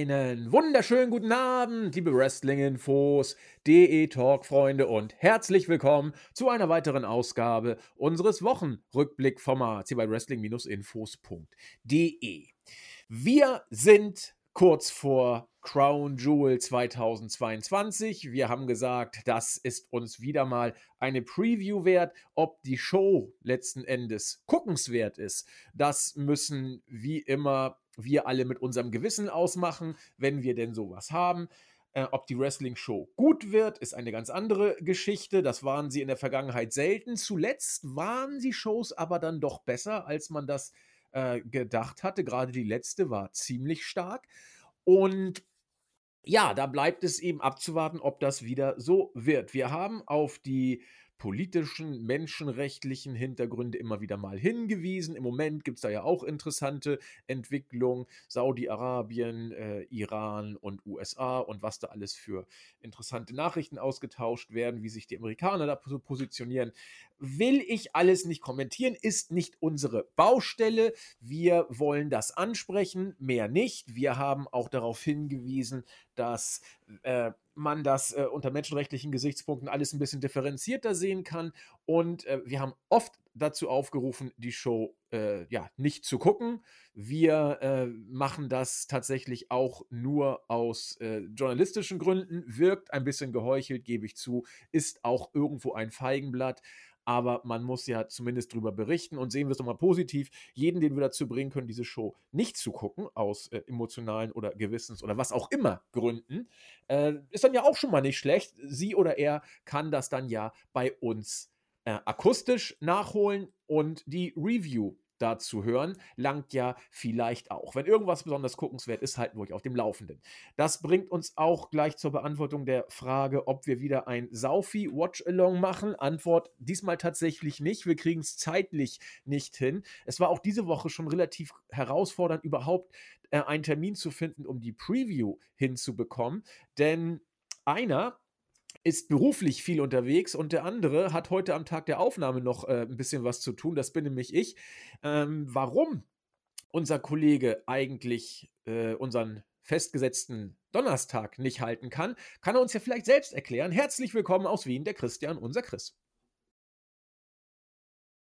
Einen wunderschönen guten Abend, liebe Wrestling-Infos, DE-Talk-Freunde und herzlich willkommen zu einer weiteren Ausgabe unseres Wochenrückblick-Formats hier bei Wrestling-Infos.de. Wir sind kurz vor Crown Jewel 2022. Wir haben gesagt, das ist uns wieder mal eine Preview wert. Ob die Show letzten Endes guckenswert ist, das müssen wie immer wir alle mit unserem Gewissen ausmachen, wenn wir denn sowas haben. Äh, ob die Wrestling-Show gut wird, ist eine ganz andere Geschichte. Das waren sie in der Vergangenheit selten. Zuletzt waren die Shows aber dann doch besser, als man das äh, gedacht hatte. Gerade die letzte war ziemlich stark. Und ja, da bleibt es eben abzuwarten, ob das wieder so wird. Wir haben auf die politischen, menschenrechtlichen Hintergründe immer wieder mal hingewiesen. Im Moment gibt es da ja auch interessante Entwicklungen. Saudi-Arabien, äh, Iran und USA und was da alles für interessante Nachrichten ausgetauscht werden, wie sich die Amerikaner da positionieren. Will ich alles nicht kommentieren, ist nicht unsere Baustelle. Wir wollen das ansprechen, mehr nicht. Wir haben auch darauf hingewiesen, dass äh, man das äh, unter menschenrechtlichen Gesichtspunkten alles ein bisschen differenzierter sehen kann. Und äh, wir haben oft dazu aufgerufen, die Show äh, ja nicht zu gucken. Wir äh, machen das tatsächlich auch nur aus äh, journalistischen Gründen. Wirkt ein bisschen geheuchelt, gebe ich zu, ist auch irgendwo ein Feigenblatt aber man muss ja zumindest darüber berichten und sehen wir es doch mal positiv. Jeden, den wir dazu bringen können, diese Show nicht zu gucken, aus äh, emotionalen oder Gewissens- oder was auch immer Gründen, äh, ist dann ja auch schon mal nicht schlecht. Sie oder er kann das dann ja bei uns äh, akustisch nachholen und die Review dazu hören, langt ja vielleicht auch. Wenn irgendwas besonders guckenswert ist, halten wir euch auf dem Laufenden. Das bringt uns auch gleich zur Beantwortung der Frage, ob wir wieder ein Saufi Watch-Along machen. Antwort diesmal tatsächlich nicht. Wir kriegen es zeitlich nicht hin. Es war auch diese Woche schon relativ herausfordernd, überhaupt äh, einen Termin zu finden, um die Preview hinzubekommen. Denn einer ist beruflich viel unterwegs und der andere hat heute am Tag der Aufnahme noch äh, ein bisschen was zu tun. Das bin nämlich ich. Ähm, warum unser Kollege eigentlich äh, unseren festgesetzten Donnerstag nicht halten kann, kann er uns ja vielleicht selbst erklären. Herzlich willkommen aus Wien, der Christian, unser Chris.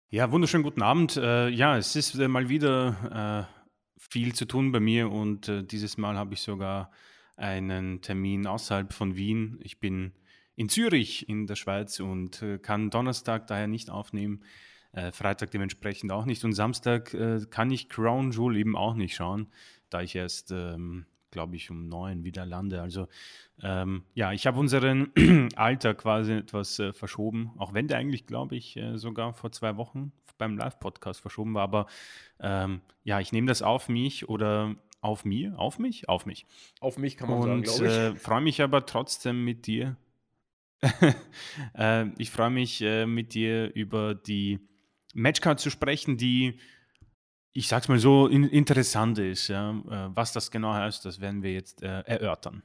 Ja, wunderschönen guten Abend. Äh, ja, es ist äh, mal wieder äh, viel zu tun bei mir und äh, dieses Mal habe ich sogar einen Termin außerhalb von Wien. Ich bin in Zürich in der Schweiz und äh, kann Donnerstag daher nicht aufnehmen, äh, Freitag dementsprechend auch nicht und Samstag äh, kann ich Crown Jewel eben auch nicht schauen, da ich erst, ähm, glaube ich, um neun wieder lande. Also ähm, ja, ich habe unseren Alter quasi etwas äh, verschoben, auch wenn der eigentlich, glaube ich, äh, sogar vor zwei Wochen beim Live-Podcast verschoben war. Aber ähm, ja, ich nehme das auf mich oder auf mir, auf mich, auf mich. Auf mich kann man und, sagen, glaube ich. Äh, freue mich aber trotzdem mit dir äh, ich freue mich, äh, mit dir über die Matchcard zu sprechen, die, ich sag's mal so, in, interessant ist. Ja? Äh, was das genau heißt, das werden wir jetzt äh, erörtern.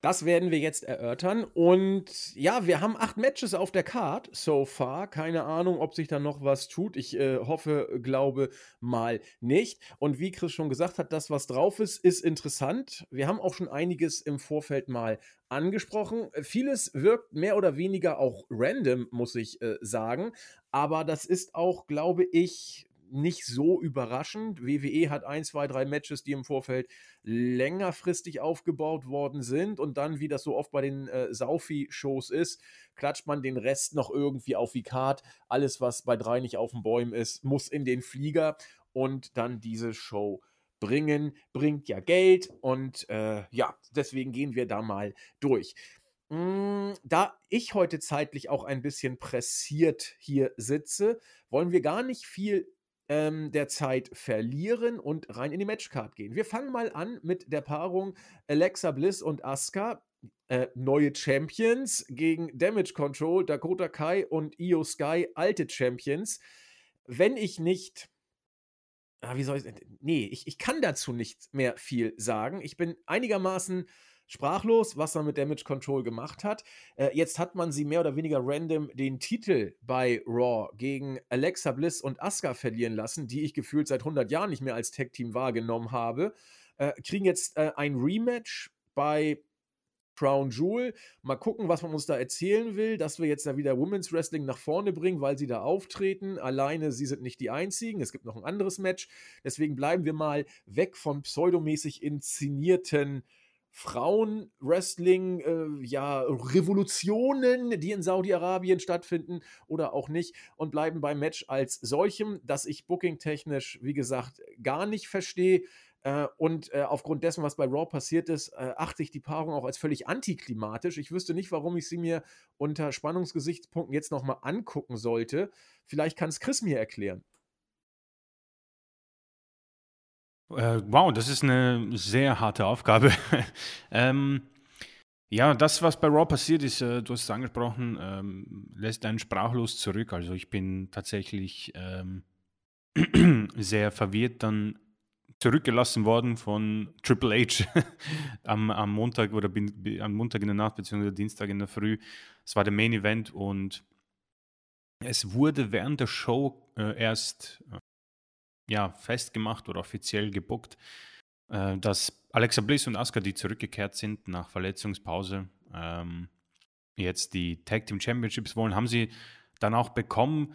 Das werden wir jetzt erörtern. Und ja, wir haben acht Matches auf der Card so far. Keine Ahnung, ob sich da noch was tut. Ich äh, hoffe, glaube mal nicht. Und wie Chris schon gesagt hat, das, was drauf ist, ist interessant. Wir haben auch schon einiges im Vorfeld mal angesprochen. Vieles wirkt mehr oder weniger auch random, muss ich äh, sagen. Aber das ist auch, glaube ich, nicht so überraschend. WWE hat ein, zwei, drei Matches, die im Vorfeld längerfristig aufgebaut worden sind und dann, wie das so oft bei den äh, Saufi-Shows ist, klatscht man den Rest noch irgendwie auf die Card. Alles, was bei drei nicht auf den Bäumen ist, muss in den Flieger und dann diese Show bringen. Bringt ja Geld und äh, ja, deswegen gehen wir da mal durch. Mm, da ich heute zeitlich auch ein bisschen pressiert hier sitze, wollen wir gar nicht viel ähm, der Zeit verlieren und rein in die Matchcard gehen. Wir fangen mal an mit der Paarung Alexa Bliss und Asuka. Äh, neue Champions gegen Damage Control, Dakota Kai und Io Sky, alte Champions. Wenn ich nicht Ah, wie soll ich. Nee, ich, ich kann dazu nicht mehr viel sagen. Ich bin einigermaßen sprachlos, was man mit Damage Control gemacht hat. Äh, jetzt hat man sie mehr oder weniger random den Titel bei Raw gegen Alexa Bliss und Asuka verlieren lassen, die ich gefühlt seit 100 Jahren nicht mehr als Tag-Team wahrgenommen habe. äh, kriegen jetzt äh, ein Rematch bei Crown Jewel. Mal gucken, was man uns da erzählen will, dass wir jetzt da wieder Women's Wrestling nach vorne bringen, weil sie da auftreten. Alleine, sie sind nicht die einzigen. Es gibt noch ein anderes Match. Deswegen bleiben wir mal weg von pseudomäßig inszenierten Frauenwrestling, äh, ja, Revolutionen, die in Saudi-Arabien stattfinden oder auch nicht und bleiben beim Match als solchem, das ich booking-technisch, wie gesagt, gar nicht verstehe. Äh, und äh, aufgrund dessen, was bei Raw passiert ist, äh, achte ich die Paarung auch als völlig antiklimatisch. Ich wüsste nicht, warum ich sie mir unter Spannungsgesichtspunkten jetzt nochmal angucken sollte. Vielleicht kann es Chris mir erklären. Äh, wow, das ist eine sehr harte Aufgabe. ähm, ja, das, was bei Raw passiert ist, äh, du hast es angesprochen, ähm, lässt einen sprachlos zurück. Also ich bin tatsächlich ähm, sehr verwirrt dann zurückgelassen worden von Triple H am, am Montag oder bin, am Montag in der Nacht beziehungsweise Dienstag in der Früh. Es war der Main Event und es wurde während der Show äh, erst äh, ja, festgemacht oder offiziell gebuckt, äh, dass Alexa Bliss und Asuka, die zurückgekehrt sind nach Verletzungspause, ähm, jetzt die Tag Team Championships wollen, haben sie dann auch bekommen.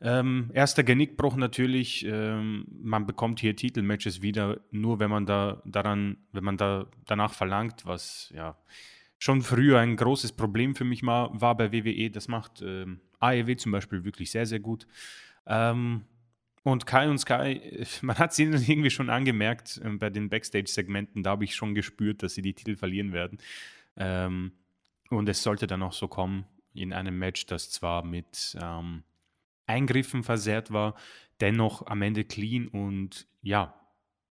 Ähm, erster Genickbruch natürlich, ähm, man bekommt hier Titelmatches wieder, nur wenn man da daran, wenn man da danach verlangt, was ja schon früher ein großes Problem für mich war, bei WWE. Das macht ähm, AEW zum Beispiel wirklich sehr, sehr gut. Ähm, und Kai und Sky, man hat es irgendwie schon angemerkt äh, bei den Backstage-Segmenten, da habe ich schon gespürt, dass sie die Titel verlieren werden. Ähm, und es sollte dann auch so kommen in einem Match, das zwar mit ähm, Eingriffen versehrt war, dennoch am Ende clean und ja,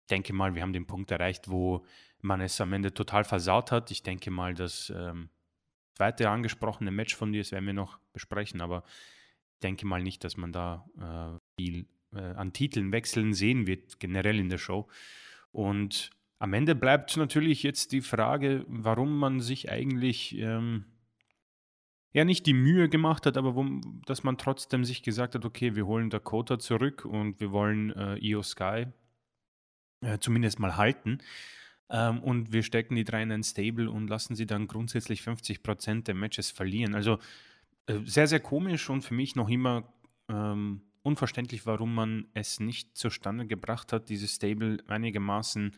denke mal, wir haben den Punkt erreicht, wo man es am Ende total versaut hat. Ich denke mal, das ähm, zweite angesprochene Match von dir, das werden wir noch besprechen, aber ich denke mal nicht, dass man da äh, viel äh, an Titeln wechseln sehen wird, generell in der Show. Und am Ende bleibt natürlich jetzt die Frage, warum man sich eigentlich ähm, ja nicht die Mühe gemacht hat, aber wo, dass man trotzdem sich gesagt hat, okay, wir holen Dakota zurück und wir wollen äh, Io Sky äh, zumindest mal halten. Ähm, und wir stecken die drei in ein Stable und lassen sie dann grundsätzlich 50% der Matches verlieren. Also äh, sehr, sehr komisch und für mich noch immer ähm, unverständlich, warum man es nicht zustande gebracht hat, dieses Stable einigermaßen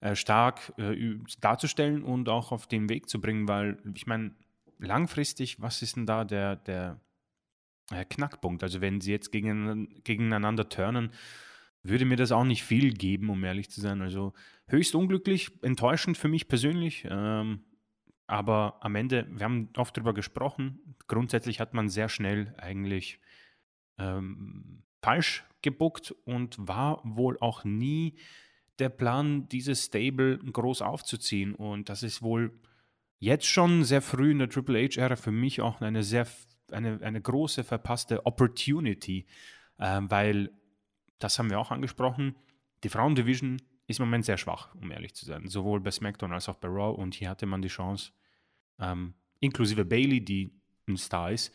äh, stark äh, darzustellen und auch auf den Weg zu bringen, weil ich meine, langfristig, was ist denn da der, der äh, Knackpunkt? Also wenn sie jetzt gegen, gegeneinander turnen, würde mir das auch nicht viel geben, um ehrlich zu sein. Also höchst unglücklich, enttäuschend für mich persönlich. Ähm, aber am Ende, wir haben oft darüber gesprochen, grundsätzlich hat man sehr schnell eigentlich ähm, falsch gebuckt und war wohl auch nie der Plan, dieses Stable groß aufzuziehen. Und das ist wohl jetzt schon sehr früh in der Triple H-Ära für mich auch eine sehr eine, eine große verpasste Opportunity, äh, weil das haben wir auch angesprochen. Die Frauendivision ist im Moment sehr schwach, um ehrlich zu sein, sowohl bei SmackDown als auch bei Raw. Und hier hatte man die Chance, ähm, inklusive Bailey, die ein Star ist,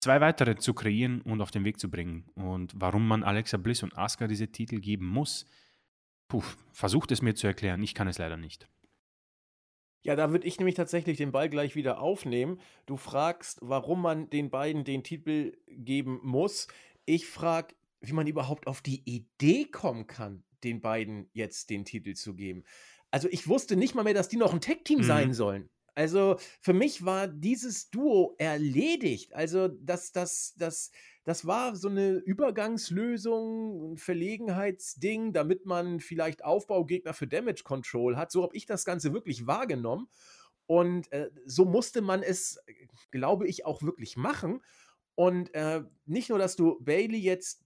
zwei weitere zu kreieren und auf den Weg zu bringen. Und warum man Alexa Bliss und Asuka diese Titel geben muss, puh, versucht es mir zu erklären. Ich kann es leider nicht. Ja, da würde ich nämlich tatsächlich den Ball gleich wieder aufnehmen. Du fragst, warum man den beiden den Titel geben muss. Ich frage, wie man überhaupt auf die Idee kommen kann, den beiden jetzt den Titel zu geben. Also ich wusste nicht mal mehr, dass die noch ein Tech-Team mhm. sein sollen. Also für mich war dieses Duo erledigt. Also das, das, das, das war so eine Übergangslösung, ein Verlegenheitsding, damit man vielleicht Aufbaugegner für Damage Control hat. So habe ich das Ganze wirklich wahrgenommen. Und äh, so musste man es, glaube ich, auch wirklich machen. Und äh, nicht nur, dass du Bailey jetzt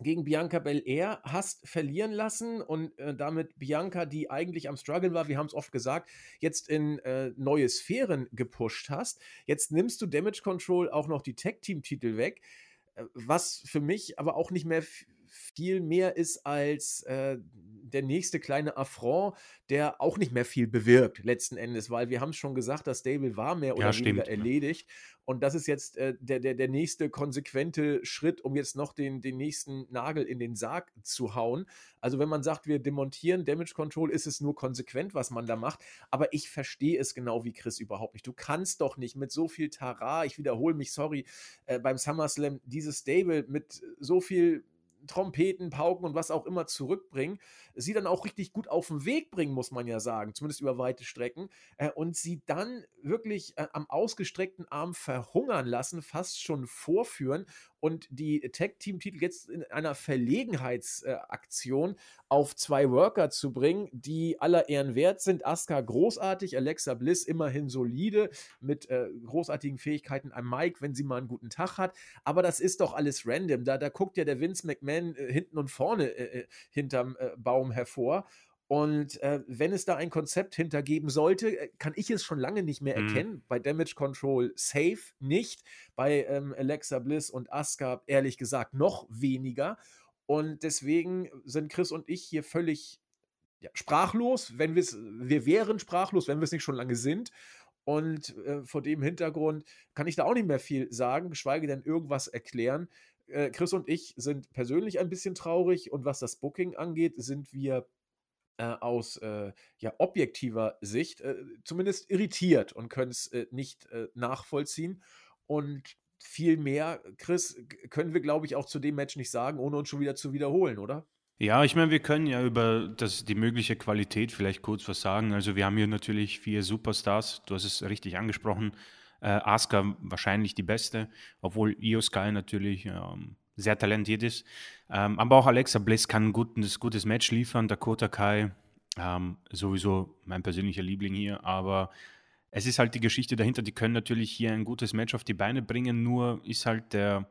gegen Bianca Belair hast verlieren lassen und äh, damit Bianca, die eigentlich am Struggle war, wir haben es oft gesagt, jetzt in äh, neue Sphären gepusht hast. Jetzt nimmst du Damage Control auch noch die Tag-Team-Titel weg, äh, was für mich aber auch nicht mehr viel mehr ist als äh, der nächste kleine Affront, der auch nicht mehr viel bewirkt, letzten Endes, weil wir haben es schon gesagt, das Stable war mehr oder Ja, weniger stimmt. erledigt. Und das ist jetzt äh, der, der, der nächste konsequente Schritt, um jetzt noch den, den nächsten Nagel in den Sarg zu hauen. Also, wenn man sagt, wir demontieren Damage Control, ist es nur konsequent, was man da macht. Aber ich verstehe es genau wie Chris überhaupt nicht. Du kannst doch nicht mit so viel Tara, ich wiederhole mich, sorry, äh, beim SummerSlam dieses Stable mit so viel Trompeten, Pauken und was auch immer zurückbringen, sie dann auch richtig gut auf den Weg bringen, muss man ja sagen, zumindest über weite Strecken, äh, und sie dann wirklich äh, am ausgestreckten Arm verhungern lassen, fast schon vorführen und die Tag-Team-Titel jetzt in einer Verlegenheitsaktion auf zwei Worker zu bringen, die aller Ehren wert sind. Asuka großartig, Alexa Bliss immerhin solide, mit äh, großartigen Fähigkeiten am Mike, wenn sie mal einen guten Tag hat. Aber das ist doch alles random. Da, da guckt ja der Vince McMahon äh, hinten und vorne äh, äh hinterm äh, Baum hervor. Und äh, wenn es da ein Konzept hintergeben sollte, äh, kann ich es schon lange nicht mehr Mhm. erkennen. Bei Damage Control safe nicht. Bei ähm, Alexa Bliss und Asuka ehrlich gesagt noch weniger. Und deswegen sind Chris und ich hier völlig ja, sprachlos, wenn wir es, wir wären sprachlos, wenn wir es nicht schon lange sind. Und äh, vor dem Hintergrund kann ich da auch nicht mehr viel sagen, geschweige denn irgendwas erklären. Äh, Chris und ich sind persönlich ein bisschen traurig und was das Booking angeht, sind wir äh, aus äh, ja, objektiver Sicht äh, zumindest irritiert und können es äh, nicht äh, nachvollziehen. Und viel mehr, Chris, können wir, glaube ich, auch zu dem Match nicht sagen, ohne uns schon wieder zu wiederholen, oder? Ja, ich meine, wir können ja über das, die mögliche Qualität vielleicht kurz was sagen. Also wir haben hier natürlich vier Superstars, du hast es richtig angesprochen. Äh, Asuka wahrscheinlich die beste, obwohl Io Sky natürlich ähm, sehr talentiert ist. Ähm, aber auch Alexa Bliss kann ein gutes, gutes Match liefern. Dakota Kai ähm, sowieso mein persönlicher Liebling hier, aber es ist halt die Geschichte dahinter. Die können natürlich hier ein gutes Match auf die Beine bringen, nur ist halt der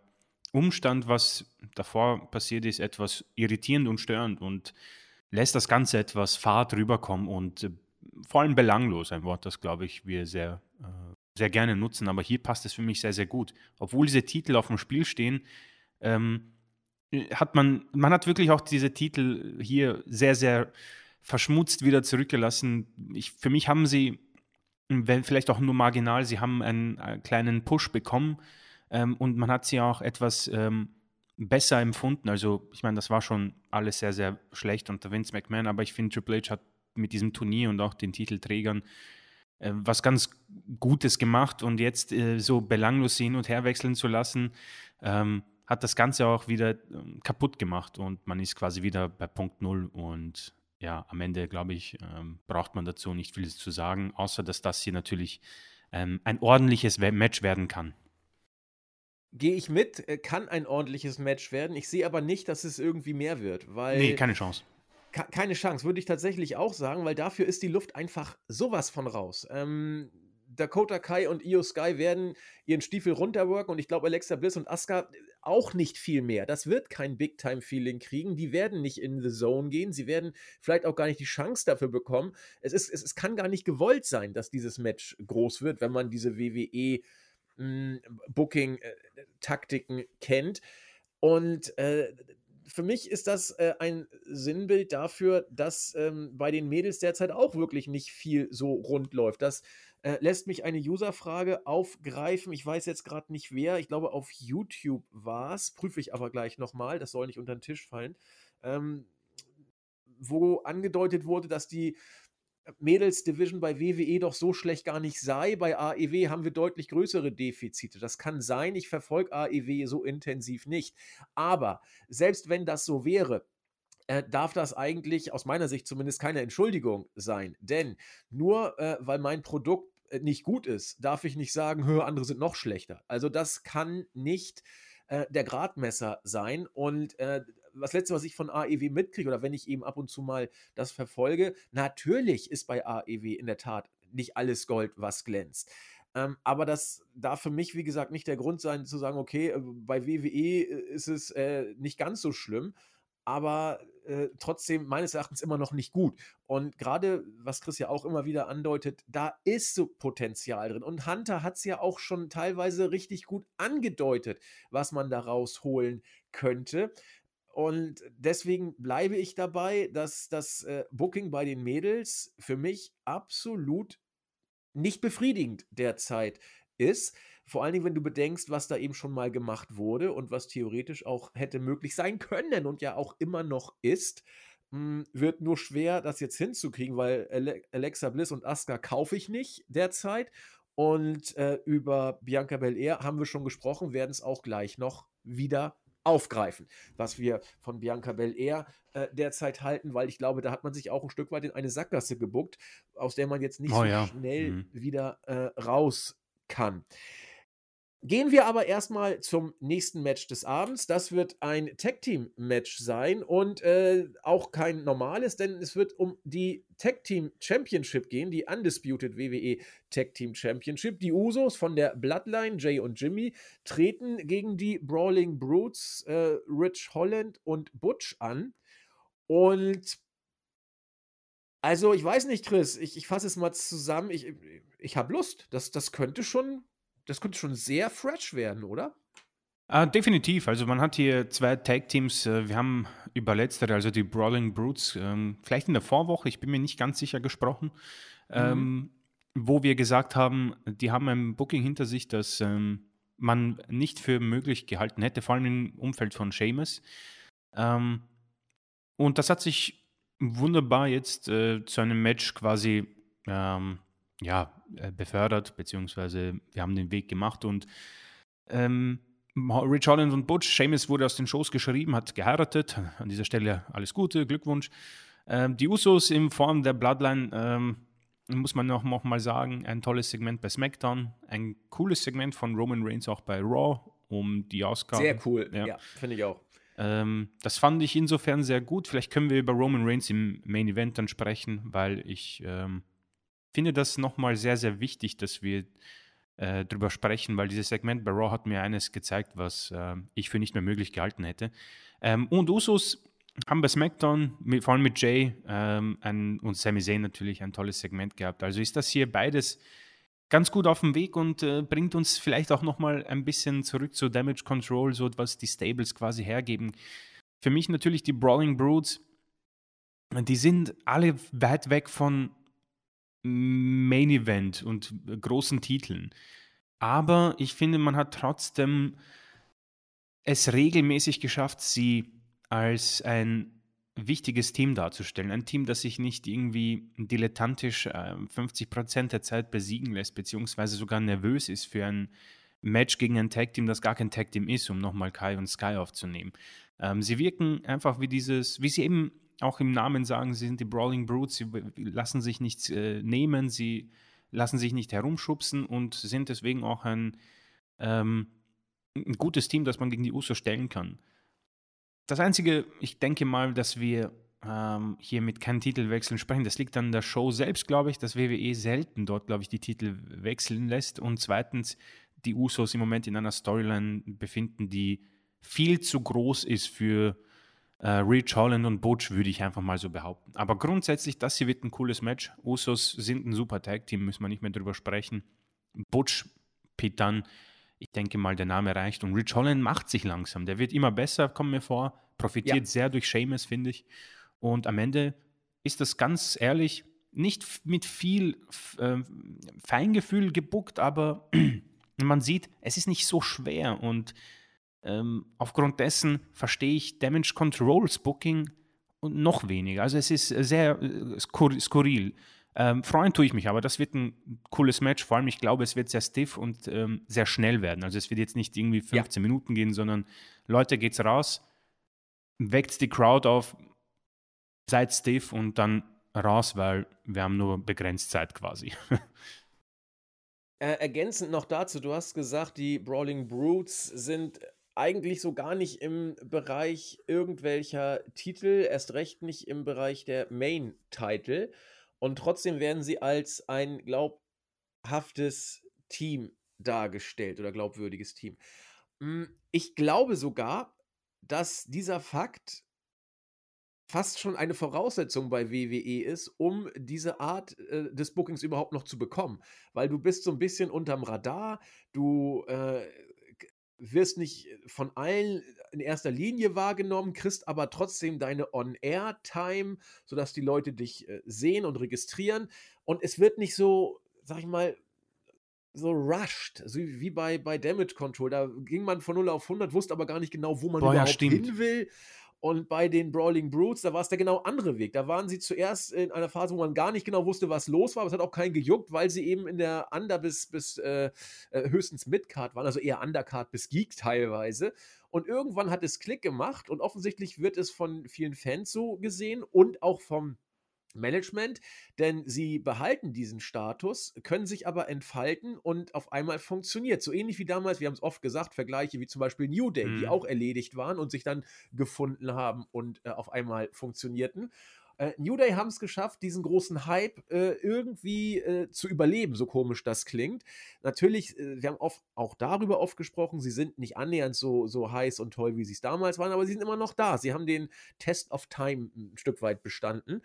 Umstand, was davor passiert ist, etwas irritierend und störend und lässt das Ganze etwas fad rüberkommen und äh, vor allem belanglos, ein Wort, das, glaube ich, wir sehr, äh, sehr gerne nutzen. Aber hier passt es für mich sehr, sehr gut. Obwohl diese Titel auf dem Spiel stehen, ähm, hat man, man hat wirklich auch diese Titel hier sehr, sehr verschmutzt wieder zurückgelassen. Ich, für mich haben sie, wenn vielleicht auch nur marginal, sie haben einen, äh, kleinen Push bekommen ähm, und man hat sie auch etwas ähm, besser empfunden. Also, ich meine, das war schon alles sehr, sehr schlecht unter Vince McMahon, aber ich finde, Triple H hat mit diesem Turnier und auch den Titelträgern äh, was ganz Gutes gemacht und jetzt äh, so belanglos hin und her wechseln zu lassen, ähm, hat das Ganze auch wieder ähm, kaputt gemacht und man ist quasi wieder bei Punkt Null und ja, am Ende, glaube ich, ähm, braucht man dazu nicht viel zu sagen, außer dass das hier natürlich ähm, ein ordentliches Match werden kann. Gehe ich mit, äh, kann ein ordentliches Match werden. Ich sehe aber nicht, dass es irgendwie mehr wird, weil Nee, keine Chance. Ke- keine Chance, würde ich tatsächlich auch sagen, weil dafür ist die Luft einfach sowas von raus. Ähm, Dakota Kai und Io Sky werden ihren Stiefel runterworken und ich glaube Alexa Bliss und Asuka auch nicht viel mehr. Das wird kein Big-Time-Feeling kriegen. Die werden nicht in the Zone gehen. Sie werden vielleicht auch gar nicht die Chance dafür bekommen. Es, ist, es, es kann gar nicht gewollt sein, dass dieses Match groß wird, wenn man diese WWE mh, Booking-Taktiken kennt. Und äh, für mich ist das äh, ein Sinnbild dafür, dass ähm, bei den Mädels derzeit auch wirklich nicht viel so rund läuft. Das äh, lässt mich eine User-Frage aufgreifen. Ich weiß jetzt gerade nicht wer. Ich glaube, auf YouTube war es. Prüfe ich aber gleich nochmal. Das soll nicht unter den Tisch fallen. Ähm, wo angedeutet wurde, dass die Mädels-Division bei WWE doch so schlecht gar nicht sei. Bei AEW haben wir deutlich größere Defizite. Das kann sein. Ich verfolge AEW so intensiv nicht. Aber selbst wenn das so wäre, äh, darf das eigentlich aus meiner Sicht zumindest keine Entschuldigung sein. Denn nur äh, weil mein Produkt nicht gut ist, darf ich nicht sagen, "Hö, andere sind noch schlechter. Also das kann nicht äh, der Gradmesser sein. Und äh, das Letzte, was ich von AEW mitkriege, oder wenn ich eben ab und zu mal das verfolge, natürlich ist bei AEW in der Tat nicht alles Gold, was glänzt. Ähm, aber das darf für mich, wie gesagt, nicht der Grund sein, zu sagen, okay, äh, bei WWE ist es äh, nicht ganz so schlimm, aber äh, trotzdem meines Erachtens immer noch nicht gut. Und gerade, was Chris ja auch immer wieder andeutet, da ist so Potenzial drin. Und Hunter hat es ja auch schon teilweise richtig gut angedeutet, was man da rausholen könnte. Und deswegen bleibe ich dabei, dass das äh, Booking bei den Mädels für mich absolut nicht befriedigend derzeit ist. Vor allen Dingen, wenn du bedenkst, was da eben schon mal gemacht wurde und was theoretisch auch hätte möglich sein können und ja auch immer noch ist. Hm, wird nur schwer, das jetzt hinzukriegen, weil Alexa Bliss und Asuka kaufe ich nicht derzeit. Und äh, über Bianca Belair haben wir schon gesprochen, werden es auch gleich noch wieder aufgreifen, was wir von Bianca Belair äh, derzeit halten, weil ich glaube, da hat man sich auch ein Stück weit in eine Sackgasse gebuckt, aus der man jetzt nicht oh, so ja. schnell mhm. wieder äh, raus kann. Gehen wir aber erstmal zum nächsten Match des Abends. Das wird ein Tag Team Match sein und äh, auch kein normales, denn es wird um die Tag Team Championship gehen, die Undisputed WWE Tag Team Championship. Die Usos von der Bloodline, Jay und Jimmy, treten gegen die Brawling Brutes, äh, Rich Holland und Butch an. Und also, ich weiß nicht, Chris, ich, ich fasse es mal zusammen. Ich, ich habe Lust. Das, das könnte schon das könnte schon sehr fresh werden, oder? Ah, definitiv. Also man hat hier zwei Tag-Teams. Äh, wir haben über letztere, also die Brawling Brutes, ähm, vielleicht in der Vorwoche, ich bin mir nicht ganz sicher gesprochen, mhm. ähm, wo wir gesagt haben, die haben ein Booking hinter sich, das ähm, man nicht für möglich gehalten hätte, vor allem im Umfeld von Seamus. Und das hat sich wunderbar jetzt äh, zu einem Match quasi ähm, ja, äh, befördert, beziehungsweise wir haben den Weg gemacht und ähm, Rich Holland und Butch, Seamus wurde aus den Shows geschrieben, hat geheiratet. An dieser Stelle alles Gute, Glückwunsch. Ähm, die Usos in Form der Bloodline, ähm, muss man noch, noch mal sagen, ein tolles Segment bei SmackDown, ein cooles Segment von Roman Reigns auch bei Raw, um die Ausgabe. Sehr cool, ja, ja finde ich auch. Ähm, das fand ich insofern sehr gut. Vielleicht können wir über Roman Reigns im Main Event dann sprechen, weil ich ähm, finde das nochmal sehr, sehr wichtig, dass wir äh, drüber sprechen, weil dieses Segment bei Raw hat mir eines gezeigt, was äh, ich für nicht mehr möglich gehalten hätte. Ähm, und Usos haben bei SmackDown, mit, vor allem mit Jay ähm, ein, und Sami Zayn natürlich ein tolles Segment gehabt. Also ist das hier beides ganz gut auf dem Weg und äh, bringt uns vielleicht auch nochmal ein bisschen zurück zu Damage Control, so was die Stables quasi hergeben. Für mich natürlich die Brawling Brutes, die sind alle weit weg von Main Event und großen Titeln. Aber ich finde, man hat trotzdem es regelmäßig geschafft, sie als ein wichtiges Team darzustellen. Ein Team, das sich nicht irgendwie dilettantisch äh, 50% der Zeit besiegen lässt, beziehungsweise sogar nervös ist für ein Match gegen ein Tag-Team, das gar kein Tag-Team ist, um nochmal Kai und Sky aufzunehmen. Ähm, sie wirken einfach wie dieses, wie sie eben auch im Namen sagen, sie sind die Brawling Brutes, sie lassen sich nichts äh, nehmen, sie lassen sich nicht herumschubsen und sind deswegen auch ein, ähm, ein gutes Team, das man gegen die USO stellen kann. Das Einzige, ich denke mal, dass wir ähm, hier mit keinen Titelwechseln sprechen, das liegt an der Show selbst, glaube ich, dass WWE selten dort, glaube ich, die Titel wechseln lässt und zweitens die Usos im Moment in einer Storyline befinden, die viel zu groß ist für Rich Holland und Butch würde ich einfach mal so behaupten. Aber grundsätzlich, das hier wird ein cooles Match. Usos sind ein super Tag-Team, müssen wir nicht mehr drüber sprechen. Butch, Pete Dunne, ich denke mal, der Name reicht. Und Rich Holland macht sich langsam. Der wird immer besser, kommt mir vor. Profitiert ja. sehr durch Seamus, finde ich. Und am Ende ist das ganz ehrlich nicht mit viel äh, Feingefühl gebuckt, aber man sieht, es ist nicht so schwer und ähm, aufgrund dessen verstehe ich Damage Controls Booking und noch weniger. Also es ist sehr äh, skur skurril. Ähm, freuen tue ich mich, aber das wird ein cooles Match. Vor allem, ich glaube, es wird sehr stiff und ähm, sehr schnell werden. Also es wird jetzt nicht irgendwie 15 ja. Minuten gehen, sondern Leute, geht's raus, weckt die Crowd auf, seid stiff und dann raus, weil wir haben nur begrenzt Zeit quasi. Äh, ergänzend noch dazu, du hast gesagt, die Brawling Brutes sind eigentlich so gar nicht im Bereich irgendwelcher Titel, erst recht nicht im Bereich der Main-Title. Und trotzdem werden sie als ein glaubhaftes Team dargestellt oder glaubwürdiges Team. Hm, ich glaube sogar, dass dieser Fakt fast schon eine Voraussetzung bei WWE ist, um diese Art äh, des Bookings überhaupt noch zu bekommen. Weil du bist so ein bisschen unterm Radar, du äh, wirst nicht von allen in erster Linie wahrgenommen, kriegst aber trotzdem deine On-Air-Time, sodass die Leute dich äh, sehen und registrieren. Und es wird nicht so, sag ich mal, so rushed, so wie bei, bei Damage Control. Da ging man von 0 auf 100, wusste aber gar nicht genau, wo man Boah, ja, überhaupt stimmt. hin will. Und bei den Brawling Brutes, da war es der genau andere Weg. Da waren sie zuerst in einer Phase, wo man gar nicht genau wusste, was los war, aber es hat auch keinen gejuckt, weil sie eben in der Under- bis, bis äh, äh, höchstens Midcard waren, also eher Undercard bis Geek teilweise. Und irgendwann hat es Klick gemacht und offensichtlich wird es von vielen Fans so gesehen und auch vom Management, denn sie behalten diesen Status, können sich aber entfalten und auf einmal funktioniert. So ähnlich wie damals, wir haben es oft gesagt, Vergleiche wie zum Beispiel New Day, die Mhm. auch erledigt waren und sich dann gefunden haben und äh, auf einmal funktionierten. Äh, New Day haben es geschafft, diesen großen Hype äh, irgendwie äh, zu überleben, so komisch das klingt. Natürlich, äh, wir haben oft, auch darüber oft gesprochen, sie sind nicht annähernd so, so heiß und toll, wie sie es damals waren, aber sie sind immer noch da. Sie haben den Test of Time ein Stück weit bestanden.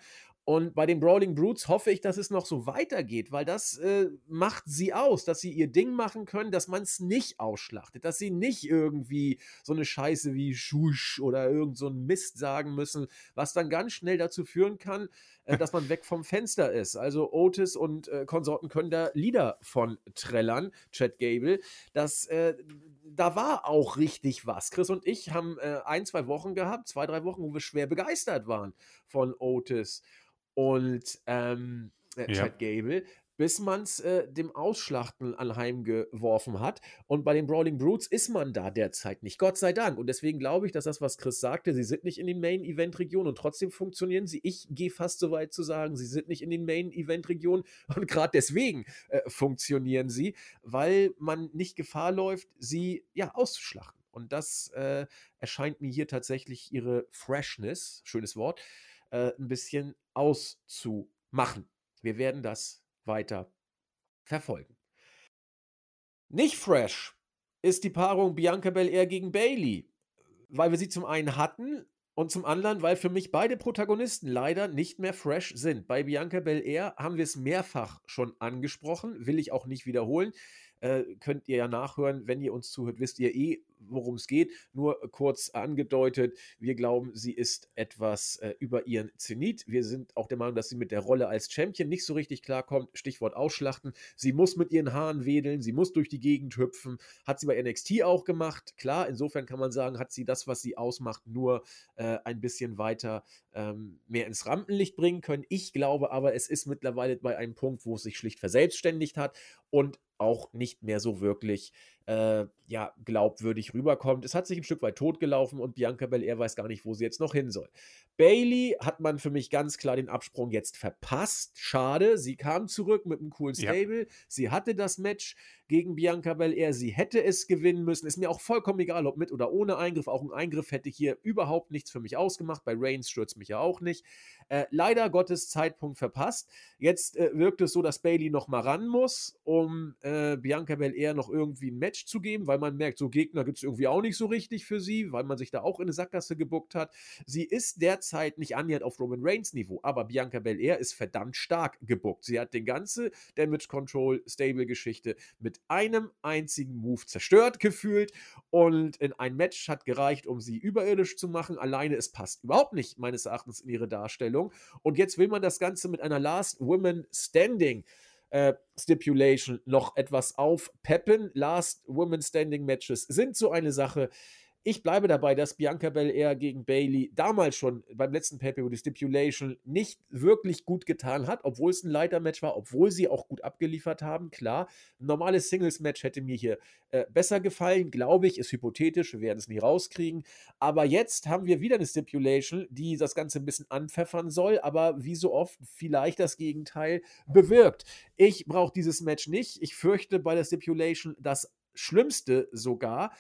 Und bei den Brawling Brutes hoffe ich, dass es noch so weitergeht, weil das äh, macht sie aus, dass sie ihr Ding machen können, dass man es nicht ausschlachtet, dass sie nicht irgendwie so eine Scheiße wie Schusch oder irgend so ein Mist sagen müssen, was dann ganz schnell dazu führen kann, äh, dass man weg vom Fenster ist. Also Otis und äh, Konsorten können da Lieder von trällern, Chad Gable. Das, äh, da war auch richtig was. Chris und ich haben äh, ein, zwei Wochen gehabt, zwei, drei Wochen, wo wir schwer begeistert waren von Otis und ähm, äh, Ja. Chad Gable, bis man es äh, dem Ausschlachten anheimgeworfen hat. Und bei den Brawling Brutes ist man da derzeit nicht, Gott sei Dank. Und deswegen glaube ich, dass das, was Chris sagte, sie sind nicht in den Main-Event-Regionen und trotzdem funktionieren sie. Ich gehe fast so weit zu sagen, sie sind nicht in den Main-Event-Regionen und gerade deswegen äh, funktionieren sie, weil man nicht Gefahr läuft, sie ja auszuschlachten. Und das äh, erscheint mir hier tatsächlich ihre Freshness, schönes Wort, äh, ein bisschen auszumachen. Wir werden das weiter verfolgen. Nicht fresh ist die Paarung Bianca Belair gegen Bailey, weil wir sie zum einen hatten und zum anderen, weil für mich beide Protagonisten leider nicht mehr fresh sind. Bei Bianca Belair haben wir es mehrfach schon angesprochen, will ich auch nicht wiederholen. Äh, könnt ihr ja nachhören, wenn ihr uns zuhört, wisst ihr eh, worum es geht. Nur kurz angedeutet, wir glauben, sie ist etwas äh, über ihren Zenit. Wir sind auch der Meinung, dass sie mit der Rolle als Champion nicht so richtig klarkommt. Stichwort Ausschlachten. Sie muss mit ihren Haaren wedeln, sie muss durch die Gegend hüpfen. Hat sie bei NXT auch gemacht. Klar, insofern kann man sagen, hat sie das, was sie ausmacht, nur äh, ein bisschen weiter ähm, mehr ins Rampenlicht bringen können. Ich glaube aber, es ist mittlerweile bei einem Punkt, wo es sich schlicht verselbstständigt hat und auch nicht mehr so wirklich äh, ja, glaubwürdig rüberkommt. Es hat sich ein Stück weit totgelaufen und Bianca Belair weiß gar nicht, wo sie jetzt noch hin soll. Bailey hat man für mich ganz klar den Absprung jetzt verpasst. Schade, sie kam zurück mit einem coolen Ja. Stable. Sie hatte das Match gegen Bianca Belair. Sie hätte es gewinnen müssen. Ist mir auch vollkommen egal, ob mit oder ohne Eingriff. Auch ein Eingriff hätte hier überhaupt nichts für mich ausgemacht. Bei Reigns stürzt mich ja auch nicht. Äh, leider Gottes Zeitpunkt verpasst. Jetzt äh, wirkt es so, dass Bailey noch mal ran muss, um äh, Bianca Belair noch irgendwie ein Match zu geben, weil man merkt, so Gegner gibt es irgendwie auch nicht so richtig für sie, weil man sich da auch in eine Sackgasse gebuckt hat. Sie ist derzeit nicht annähernd auf Roman Reigns Niveau, aber Bianca Belair ist verdammt stark gebuckt. Sie hat den ganze Damage Control Stable Geschichte mit einem einzigen Move zerstört gefühlt und in ein Match hat gereicht, um sie überirdisch zu machen. Alleine es passt überhaupt nicht meines Erachtens in ihre Darstellung und jetzt will man das Ganze mit einer Last Woman Standing äh, Stipulation noch etwas aufpeppen. Last Women Standing Matches sind so eine Sache. Ich bleibe dabei, dass Bianca Belair gegen Bailey damals schon beim letzten pay per die Stipulation nicht wirklich gut getan hat, obwohl es ein Leitermatch war, obwohl sie auch gut abgeliefert haben. Klar, ein normales Singles-Match hätte mir hier äh, besser gefallen, glaube ich, ist hypothetisch, wir werden es nie rauskriegen. Aber jetzt haben wir wieder eine Stipulation, die das Ganze ein bisschen anpfeffern soll, aber wie so oft vielleicht das Gegenteil bewirkt. Ich brauche dieses Match nicht. Ich fürchte bei der Stipulation das Schlimmste sogar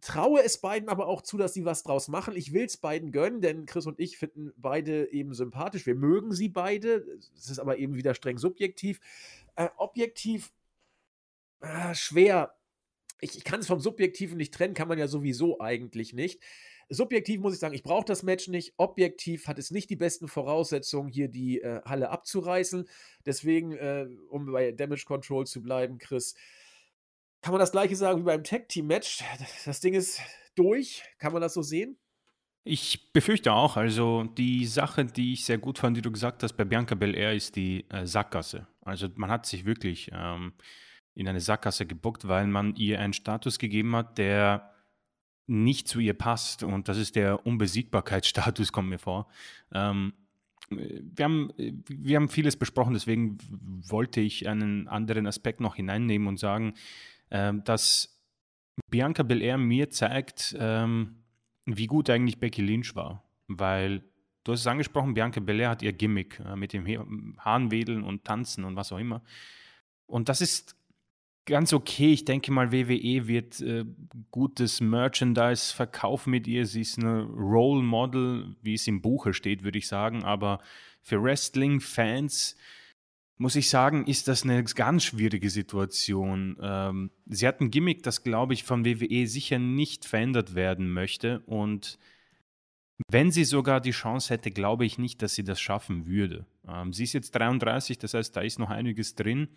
traue es beiden aber auch zu, dass sie was draus machen. Ich will es beiden gönnen, denn Chris und ich finden beide eben sympathisch. Wir mögen sie beide. Es ist aber eben wieder streng subjektiv. Äh, objektiv äh, schwer. Ich, ich kann es vom Subjektiven nicht trennen, kann man ja sowieso eigentlich nicht. Subjektiv muss ich sagen, ich brauche das Match nicht. Objektiv hat es nicht die besten Voraussetzungen, hier die äh, Halle abzureißen. Deswegen, äh, um bei Damage Control zu bleiben, Chris, Kann man das gleiche sagen wie beim Tag-Team-Match? Das Ding ist durch. Kann man das so sehen? Ich befürchte auch. Also die Sache, die ich sehr gut fand, die du gesagt hast bei Bianca Belair, ist die äh, Sackgasse. Also man hat sich wirklich ähm, in eine Sackgasse gebuckt, weil man ihr einen Status gegeben hat, der nicht zu ihr passt. Und das ist der Unbesiegbarkeitsstatus, kommt mir vor. Ähm, wir, haben, wir haben vieles besprochen, deswegen wollte ich einen anderen Aspekt noch hineinnehmen und sagen, äh, dass Bianca Belair mir zeigt, ähm, wie gut eigentlich Becky Lynch war. Weil du hast es angesprochen, Bianca Belair hat ihr Gimmick äh, mit dem Hahnwedeln und Tanzen und was auch immer. Und das ist ganz okay. Ich denke mal, WWE wird äh, gutes Merchandise verkaufen mit ihr. Sie ist eine Role Model, wie es im Buche steht, würde ich sagen. Aber für Wrestling-Fans muss ich sagen, ist das eine ganz schwierige Situation. Ähm, sie hat ein Gimmick, das, glaube ich, von WWE sicher nicht verändert werden möchte. Und wenn sie sogar die Chance hätte, glaube ich nicht, dass sie das schaffen würde. Ähm, sie ist jetzt 33, das heißt, da ist noch einiges drin.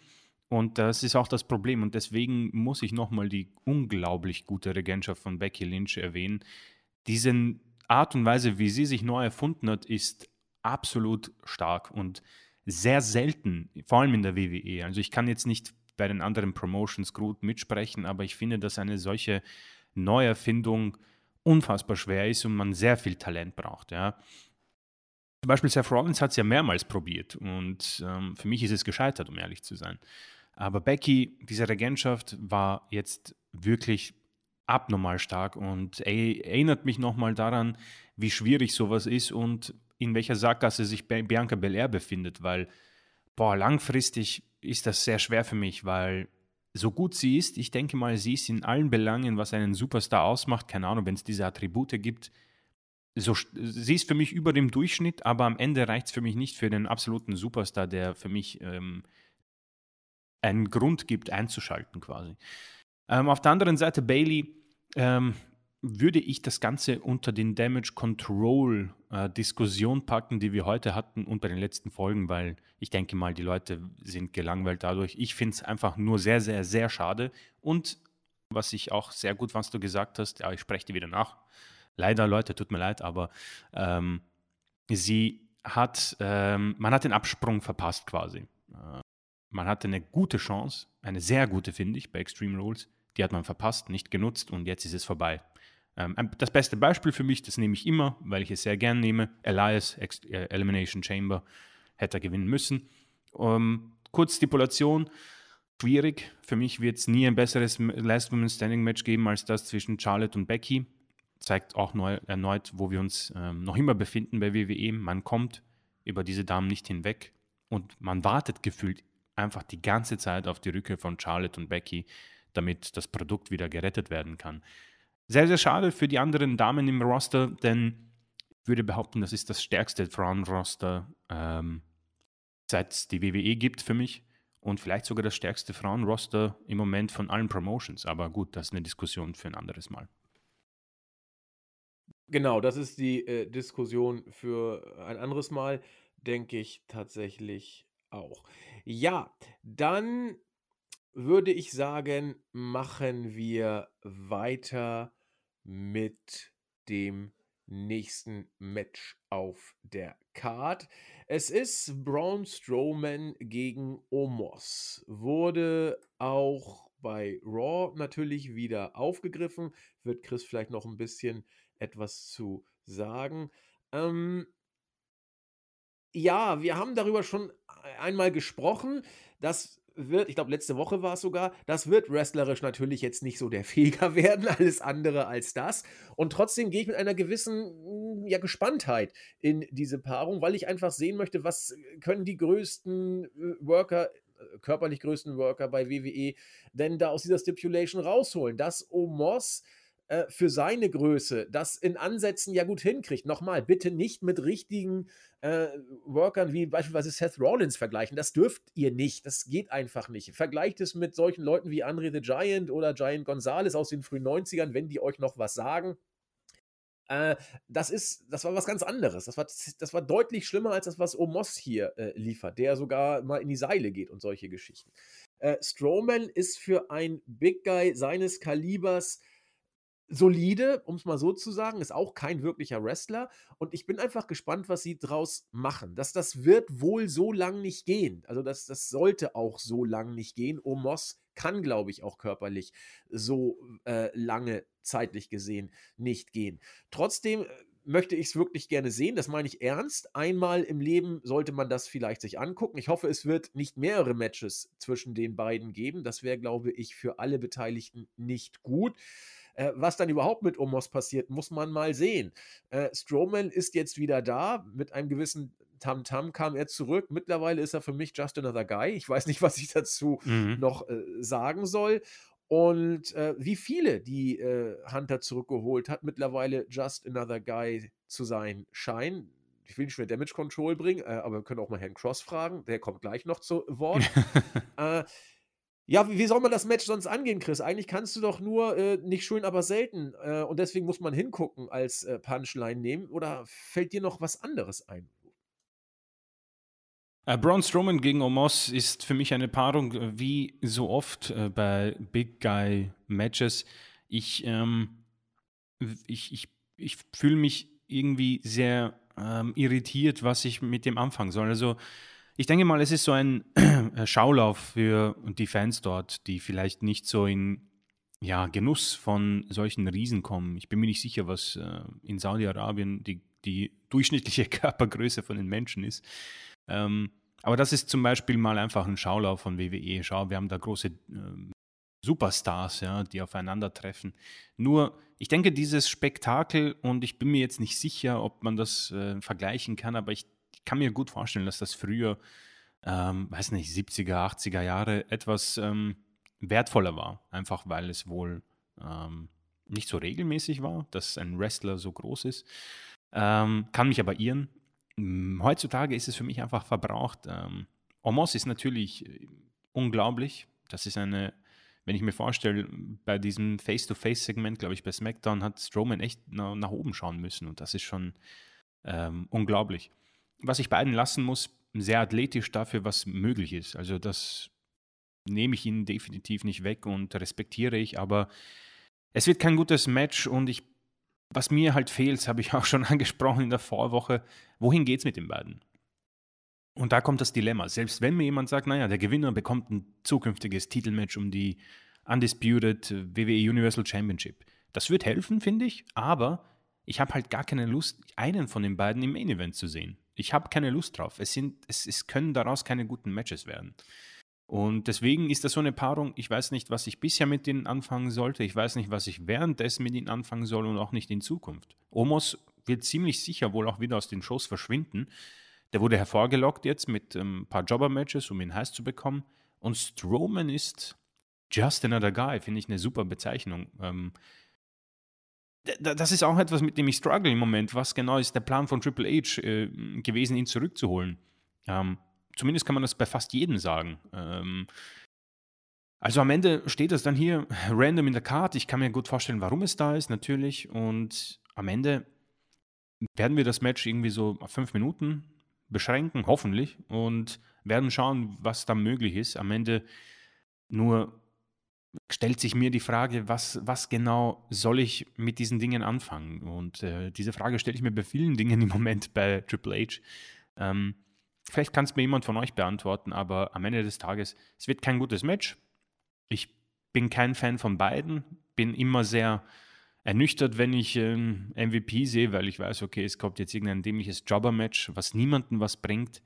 Und das ist auch das Problem. Und deswegen muss ich nochmal die unglaublich gute Regentschaft von Becky Lynch erwähnen. Diese Art und Weise, wie sie sich neu erfunden hat, ist absolut stark und sehr selten, vor allem in der WWE. Also ich kann jetzt nicht bei den anderen Promotions gut mitsprechen, aber ich finde, dass eine solche Neuerfindung unfassbar schwer ist und man sehr viel Talent braucht. Ja. Zum Beispiel Seth Rollins hat es ja mehrmals probiert und ähm, für mich ist es gescheitert, um ehrlich zu sein. Aber Becky, diese Regentschaft war jetzt wirklich abnormal stark und erinnert mich nochmal daran, wie schwierig sowas ist und in welcher Sackgasse sich Bianca Belair befindet, weil, boah, langfristig ist das sehr schwer für mich, weil so gut sie ist, ich denke mal, sie ist in allen Belangen, was einen Superstar ausmacht, keine Ahnung, wenn es diese Attribute gibt, so, sie ist für mich über dem Durchschnitt, aber am Ende reicht es für mich nicht für den absoluten Superstar, der für mich ähm, einen Grund gibt, einzuschalten quasi. Ähm, auf der anderen Seite Bailey ähm, würde ich das Ganze unter den Damage Control äh, Diskussion packen, die wir heute hatten und bei den letzten Folgen, weil ich denke mal, die Leute sind gelangweilt dadurch. Ich finde es einfach nur sehr, sehr, sehr schade. Und was ich auch sehr gut, was du gesagt hast, ja, ich spreche dir wieder nach, Leider, Leute, tut mir leid, aber ähm, sie hat, ähm, man hat den Absprung verpasst quasi. Äh, man hatte eine gute Chance, eine sehr gute, finde ich, bei Extreme Rules. Die hat man verpasst, nicht genutzt und jetzt ist es vorbei. Ähm, das beste Beispiel für mich, das nehme ich immer, weil ich es sehr gern nehme, Elias äh, Elimination Chamber hätte er gewinnen müssen. Ähm, kurz Stipulation, schwierig. Für mich wird es nie ein besseres Last Woman Standing Match geben als das zwischen Charlotte und Becky zeigt auch neu, erneut, wo wir uns ähm, noch immer befinden bei WWE. Man kommt über diese Damen nicht hinweg und man wartet gefühlt einfach die ganze Zeit auf die Rückkehr von Charlotte und Becky, damit das Produkt wieder gerettet werden kann. Sehr, sehr schade für die anderen Damen im Roster, denn ich würde behaupten, das ist das stärkste Frauenroster, ähm, seit es die WWE gibt für mich und vielleicht sogar das stärkste Frauenroster im Moment von allen Promotions. Aber gut, das ist eine Diskussion für ein anderes Mal. Genau, das ist die äh, Diskussion für ein anderes Mal, denke ich tatsächlich auch. Ja, dann würde ich sagen, machen wir weiter mit dem nächsten Match auf der Card. Es ist Braun Strowman gegen Omos. Wurde auch bei Raw natürlich wieder aufgegriffen. Wird Chris vielleicht noch ein bisschen etwas zu sagen. Ähm, ja, wir haben darüber schon einmal gesprochen. Das wird, ich glaube, letzte Woche war es sogar, das wird wrestlerisch natürlich jetzt nicht so der Feger werden, alles andere als das. Und trotzdem gehe ich mit einer gewissen hm, ja, Gespanntheit in diese Paarung, weil ich einfach sehen möchte, was können die größten äh, Worker äh, körperlich größten Worker bei WWE denn da aus dieser Stipulation rausholen? Dass Omos äh, für seine Größe das in Ansätzen ja gut hinkriegt. Nochmal, bitte nicht mit richtigen äh, Workern wie beispielsweise Seth Rollins vergleichen. Das dürft ihr nicht. Das geht einfach nicht. Vergleicht es mit solchen Leuten wie Andre the Giant oder Giant Gonzalez aus den frühen 90ern, wenn die euch noch was sagen. Äh, das ist, das war was ganz anderes. Das war, das war deutlich schlimmer als das, was Omos hier äh, liefert, der sogar mal in die Seile geht und solche Geschichten. Äh, Strowman ist für ein Big Guy seines Kalibers solide, um es mal so zu sagen, ist auch kein wirklicher Wrestler. Und ich bin einfach gespannt, was sie draus machen. Das, das wird wohl so lang nicht gehen. Also das, das sollte auch so lang nicht gehen. Omos kann, glaube ich, auch körperlich so äh, lange zeitlich gesehen nicht gehen. Trotzdem äh, möchte ich es wirklich gerne sehen. Das meine ich ernst. Einmal im Leben sollte man das vielleicht sich angucken. Ich hoffe, es wird nicht mehrere Matches zwischen den beiden geben. Das wäre, glaube ich, für alle Beteiligten nicht gut. Äh, was dann überhaupt mit Omos passiert, muss man mal sehen. Äh, Strowman ist jetzt wieder da. Mit einem gewissen Tamtam -Tam kam er zurück. Mittlerweile ist er für mich just another guy. Ich weiß nicht, was ich dazu mhm. noch äh, sagen soll. Und äh, wie viele, die äh, Hunter zurückgeholt hat, mittlerweile just another guy zu sein scheinen. Ich will nicht mehr Damage Control bringen, äh, aber wir können auch mal Herrn Cross fragen. Der kommt gleich noch zu Wort. äh, ja, wie, soll man das Match sonst angehen, Chris? Eigentlich kannst du doch nur äh, nicht schön, aber selten. Äh, und deswegen muss man hingucken als äh, Punchline nehmen. Oder fällt dir noch was anderes ein? Uh, Braun Strowman gegen Omos ist für mich eine Paarung äh, wie so oft äh, bei Big Guy Matches. Ich, ähm, ich, ich, ich fühle mich irgendwie sehr ähm, irritiert, was ich mit dem anfangen soll. Also ich denke mal, es ist so ein äh, Schaulauf für die Fans dort, die vielleicht nicht so in ja, Genuss von solchen Riesen kommen. Ich bin mir nicht sicher, was äh, in Saudi-Arabien die, die durchschnittliche Körpergröße von den Menschen ist. Ähm, aber das ist zum Beispiel mal einfach ein Schaulauf von WWE. Schau, wir haben da große äh, Superstars, ja, die aufeinandertreffen. Nur, ich denke, dieses Spektakel, und ich bin mir jetzt nicht sicher, ob man das äh, vergleichen kann, aber ich kann mir gut vorstellen, dass das früher, ähm, weiß nicht, 70er, 80er Jahre etwas ähm, wertvoller war. Einfach weil es wohl ähm, nicht so regelmäßig war, dass ein Wrestler so groß ist. Ähm, kann mich aber irren. Heutzutage ist es für mich einfach verbraucht. Ähm, Omos ist natürlich äh, unglaublich. Das ist eine, wenn ich mir vorstelle, bei diesem Face-to-Face-Segment, glaube ich, bei SmackDown hat Strowman echt nach, nach, oben schauen müssen und das ist schon ähm, unglaublich was ich beiden lassen muss, sehr athletisch dafür, was möglich ist. Also das nehme ich ihnen definitiv nicht weg und respektiere ich, aber es wird kein gutes Match und ich, was mir halt fehlt, habe ich auch schon angesprochen in der Vorwoche, wohin geht es mit den beiden? Und da kommt das Dilemma. Selbst wenn mir jemand sagt, naja, der Gewinner bekommt ein zukünftiges Titelmatch um die Undisputed WWE Universal Championship. Das wird helfen, finde ich, aber ich habe halt gar keine Lust, einen von den beiden im Main Event zu sehen. Ich habe keine Lust drauf. Es, sind, es, es können daraus keine guten Matches werden. Und deswegen ist das so eine Paarung, ich weiß nicht, was ich bisher mit ihnen anfangen sollte, ich weiß nicht, was ich währenddessen mit ihnen anfangen soll und auch nicht in Zukunft. Omos wird ziemlich sicher wohl auch wieder aus den Shows verschwinden. Der wurde hervorgelockt jetzt mit ähm, ein paar Jobber-Matches, um ihn heiß zu bekommen. Und Strowman ist just another guy, finde ich eine super Bezeichnung. Ähm, das ist auch etwas, mit dem ich struggle im Moment. Was genau ist der Plan von Triple H äh, gewesen, ihn zurückzuholen? Ähm, zumindest kann man das bei fast jedem sagen. Ähm, also am Ende steht das dann hier random in der Karte. Ich kann mir gut vorstellen, warum es da ist, natürlich. Und am Ende werden wir das Match irgendwie so auf fünf Minuten beschränken, hoffentlich. Und werden schauen, was da möglich ist. Am Ende nur stellt sich mir die Frage, was, was genau soll ich mit diesen Dingen anfangen? Und äh, diese Frage stelle ich mir bei vielen Dingen im Moment bei Triple H. Ähm, vielleicht kann es mir jemand von euch beantworten, aber am Ende des Tages, es wird kein gutes Match. Ich bin kein Fan von beiden, bin immer sehr ernüchtert, wenn ich ähm, MVP sehe, weil ich weiß, okay, es kommt jetzt irgendein dämliches Jobber-Match, was niemandem was bringt.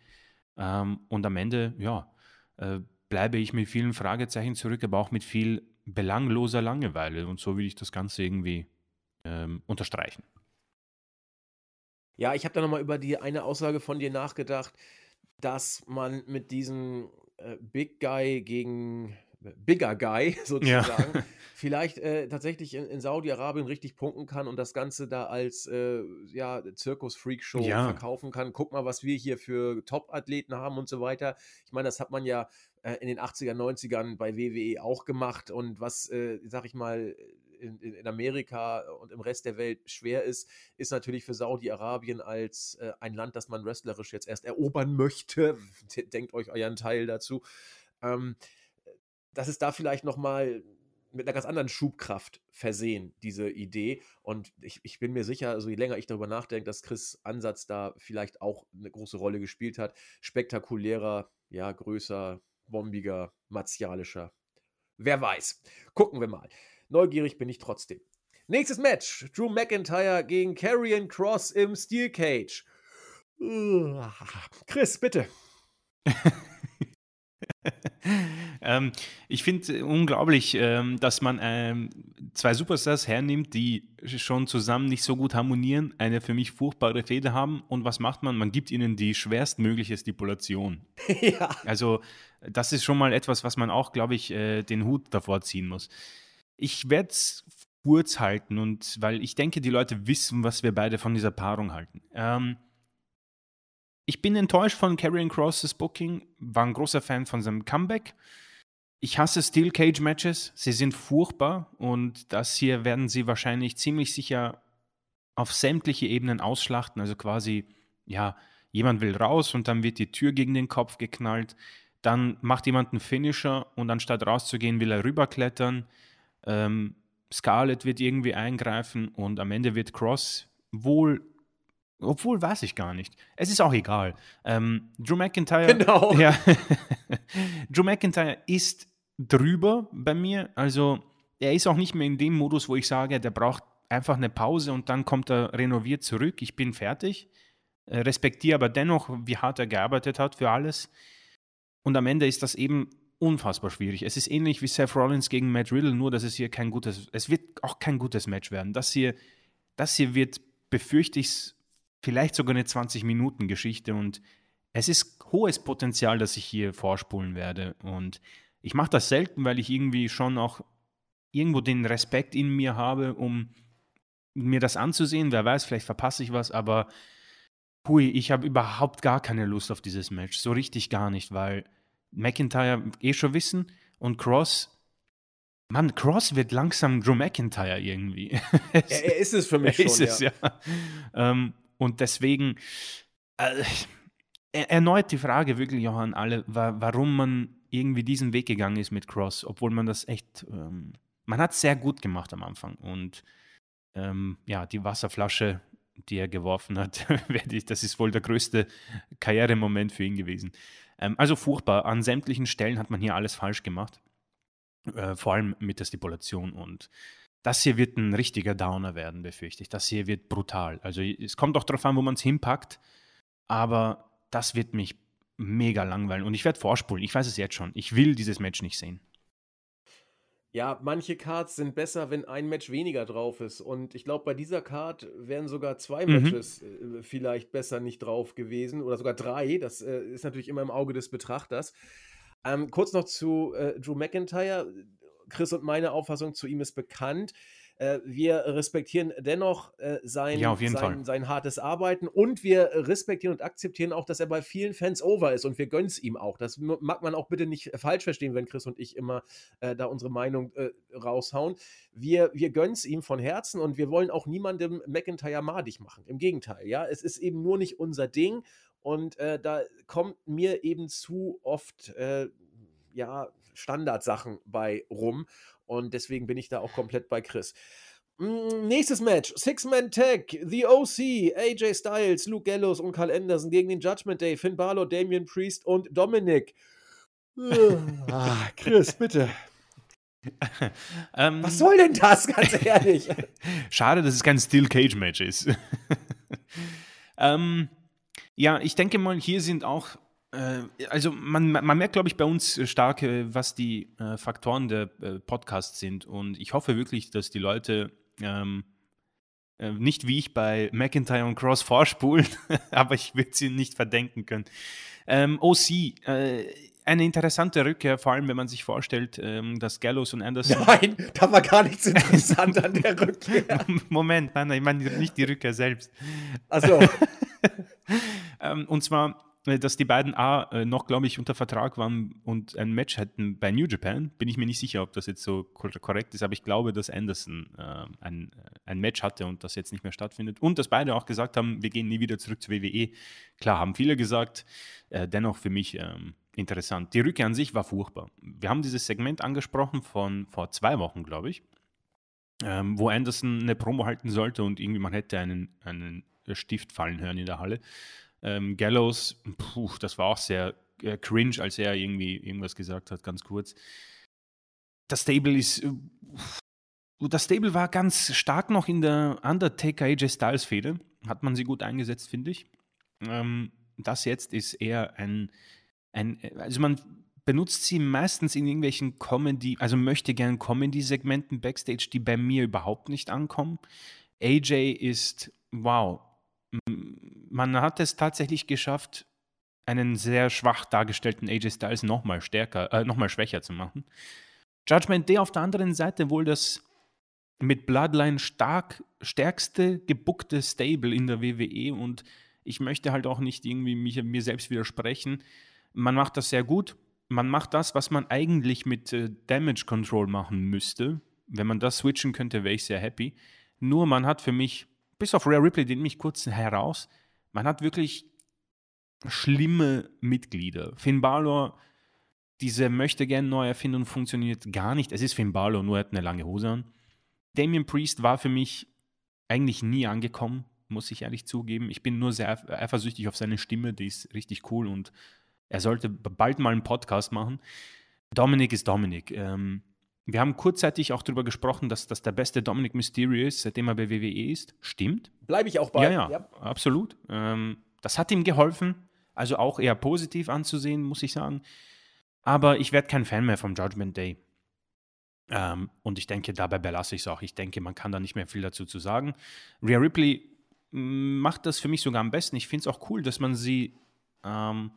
Ähm, und am Ende, ja, äh, bleibe ich mit vielen Fragezeichen zurück, aber auch mit viel belangloser Langeweile. Und so will ich das Ganze irgendwie ähm, unterstreichen. Ja, ich habe da nochmal über die eine Aussage von dir nachgedacht, dass man mit diesem äh, Big Guy gegen Bigger Guy sozusagen, ja. vielleicht äh, tatsächlich in, in Saudi-Arabien richtig punkten kann und das Ganze da als äh, ja, Zirkus-Freak-Show ja. verkaufen kann. Guck mal, was wir hier für Top-Athleten haben und so weiter. Ich meine, das hat man ja äh, in den 80er, 90ern bei WWE auch gemacht und was, äh, sag ich mal, in, in, Amerika und im Rest der Welt schwer ist, ist natürlich für Saudi-Arabien als äh, ein Land, das man wrestlerisch jetzt erst erobern möchte. Denkt euch euren Teil dazu. Ähm, das ist da vielleicht nochmal mit einer ganz anderen Schubkraft versehen, diese Idee. Und ich, ich bin mir sicher, also je länger ich darüber nachdenke, dass Chris Ansatz da vielleicht auch eine große Rolle gespielt hat. Spektakulärer, ja, größer, bombiger, martialischer. Wer weiß. Gucken wir mal. Neugierig bin ich trotzdem. Nächstes Match: Drew McIntyre gegen Karrion Cross im Steel Cage. Chris, bitte. ähm, ich finde unglaublich, ähm, dass man ähm, zwei Superstars hernimmt, die schon zusammen nicht so gut harmonieren, eine für mich furchtbare Fehde haben. Und was macht man? Man gibt ihnen die schwerstmögliche Stipulation. ja. Also, das ist schon mal etwas, was man auch, glaube ich, äh, den Hut davor ziehen muss. Ich werde es kurz halten und weil ich denke, die Leute wissen, was wir beide von dieser Paarung halten. Ähm, ich bin enttäuscht von Karrion Crosses Booking, war ein großer Fan von seinem Comeback. Ich hasse Steel Cage Matches, sie sind furchtbar und das hier werden sie wahrscheinlich ziemlich sicher auf sämtliche Ebenen ausschlachten. Also quasi, ja, jemand will raus und dann wird die Tür gegen den Kopf geknallt. Dann macht jemand einen Finisher und anstatt rauszugehen, will er rüberklettern. Ähm, Scarlett wird irgendwie eingreifen und am Ende wird Cross wohl obwohl, weiß ich gar nicht. Es ist auch egal. Ähm, Drew McIntyre. Genau. Ja, Drew McIntyre ist drüber bei mir. Also, er ist auch nicht mehr in dem Modus, wo ich sage, der braucht einfach eine Pause und dann kommt er renoviert zurück. Ich bin fertig. Äh, respektiere aber dennoch, wie hart er gearbeitet hat für alles. Und am Ende ist das eben unfassbar schwierig. Es ist ähnlich wie Seth Rollins gegen Matt Riddle, nur dass es hier kein gutes, es wird auch kein gutes Match werden. Das hier, das hier wird, befürchte ich, vielleicht sogar eine 20-Minuten-Geschichte und es ist hohes Potenzial, dass ich hier vorspulen werde. Und ich mache das selten, weil ich irgendwie schon auch irgendwo den Respekt in mir habe, um mir das anzusehen. Wer weiß, vielleicht verpasse ich was, aber hui, ich habe überhaupt gar keine Lust auf dieses Match. So richtig gar nicht, weil McIntyre eh schon wissen und Cross. Mann, Cross wird langsam Drew McIntyre irgendwie. er, ist es für mich er schon. Ist ja. es, ja. Ähm, und deswegen äh, erneut die Frage wirklich auch an alle, wa warum man irgendwie diesen Weg gegangen ist mit Cross, obwohl man das echt, ähm, man hat es sehr gut gemacht am Anfang. Und ähm, ja, die Wasserflasche, die er geworfen hat, das ist wohl der größte Karrieremoment für ihn gewesen. Ähm, also furchtbar. An sämtlichen Stellen hat man hier alles falsch gemacht. Äh, vor allem mit der Stipulation und das hier wird ein richtiger Downer werden, befürchte ich. Das hier wird brutal. Also es kommt auch darauf an, wo man es hinpackt, aber das wird mich mega langweilen und ich werde vorspulen. Ich weiß es jetzt schon. Ich will dieses Match nicht sehen. Ja, manche Cards sind besser, wenn ein Match weniger drauf ist. Und ich glaube, bei dieser Card wären sogar zwei mhm. Matches äh, vielleicht besser nicht drauf gewesen oder sogar drei. Das äh, ist natürlich immer im Auge des Betrachters. Ähm, kurz noch zu äh, Drew McIntyre. Chris und meine Auffassung zu ihm ist bekannt. Äh, wir respektieren dennoch äh, sein, ja, sein, sein, hartes Arbeiten und wir respektieren und akzeptieren auch, dass er bei vielen Fans over ist und wir gönnen es ihm auch. Das mag man auch bitte nicht falsch verstehen, wenn Chris und ich immer äh, da unsere Meinung äh, raushauen. Wir, wir gönnen es ihm von Herzen und wir wollen auch niemandem McIntyre madig machen. Im Gegenteil, ja, es ist eben nur nicht unser Ding und äh, da kommt mir eben zu oft, äh, ja, Standardsachen bei rum. Und deswegen bin ich da auch komplett bei Chris. Mm, nächstes Match: Six-Man-Tag, The OC, AJ Styles, Luke Gallows und Carl Anderson gegen den Judgment Day, Finn Balor, Damian Priest und Dominic. ah, Chris, bitte. ähm, Was soll denn das, ganz ehrlich? Schade, dass es kein Steel Cage Match ist. ähm, ja, ich denke mal, hier sind auch also man, man merkt, glaube ich, bei uns stark, äh, was die äh, Faktoren der äh, Podcasts sind. Und ich hoffe wirklich, dass die Leute ähm, äh, nicht wie ich bei McIntyre und Cross vorspulen, aber ich würde sie nicht verdenken können. Ähm, OC, äh, eine interessante Rückkehr, vor allem wenn man sich vorstellt, ähm, dass Gallows und Anderson. Nein, da war gar nichts interessant an der Rückkehr. Moment, nein, nein, ich meine nicht die Rückkehr selbst. Achso. ähm, und zwar äh, dass die beiden A äh, noch, glaube ich, unter Vertrag waren und ein Match hätten bei New Japan. Bin ich mir nicht sicher, ob das jetzt so korrekt ist, aber ich glaube, dass Anderson äh, ein, ein Match hatte und das jetzt nicht mehr stattfindet. Und dass beide auch gesagt haben, wir gehen nie wieder zurück zur WWE. Klar, haben viele gesagt. Äh, dennoch für mich ähm, interessant. Die Rückkehr an sich war furchtbar. Wir haben dieses Segment angesprochen von vor zwei Wochen, glaube ich, ähm, wo Anderson eine Promo halten sollte und irgendwie man hätte einen, einen Stift fallen hören in der Halle. Ähm, Gallows, puh, das war auch sehr äh, cringe, als er irgendwie irgendwas gesagt hat, ganz kurz. Das Stable ist. Äh, das Stable war ganz stark noch in der Undertaker AJ Styles Fehde. Hat man sie gut eingesetzt, finde ich. Ähm, das jetzt ist eher ein, ein. Also man benutzt sie meistens in irgendwelchen Comedy, also möchte gern Comedy-Segmenten backstage, die bei mir überhaupt nicht ankommen. AJ ist, wow, man hat es tatsächlich geschafft, einen sehr schwach dargestellten AJ Styles nochmal stärker, äh, nochmal schwächer zu machen. Judgment Day auf der anderen Seite wohl das mit Bloodline stark stärkste gebuckte Stable in der WWE und ich möchte halt auch nicht irgendwie mich, mir selbst widersprechen. Man macht das sehr gut. Man macht das, was man eigentlich mit äh, Damage Control machen müsste. Wenn man das switchen könnte, wäre ich sehr happy. Nur man hat für mich, bis auf Rare Ripley, den mich kurz heraus, man hat wirklich schlimme Mitglieder. Finn Balor, diese möchte gerne Neuerfindung funktioniert gar nicht. Es ist Finn Balor, nur er hat eine lange Hose an. Damien Priest war für mich eigentlich nie angekommen, muss ich ehrlich zugeben. Ich bin nur sehr eifersüchtig auf seine Stimme, die ist richtig cool und er sollte bald mal einen Podcast machen. Dominik ist Dominik. Ähm, wir haben kurzzeitig auch darüber gesprochen, dass das der beste Dominic Mysterio ist, seitdem er bei WWE ist. Stimmt. Bleibe ich auch bei. Ja, ja, ja. absolut. Ähm, das hat ihm geholfen. Also auch eher positiv anzusehen, muss ich sagen. Aber ich werde kein Fan mehr vom Judgment Day. Ähm, und ich denke, dabei belasse ich es auch. Ich denke, man kann da nicht mehr viel dazu zu sagen. Rhea Ripley mm, macht das für mich sogar am besten. Ich finde es auch cool, dass man sie ähm,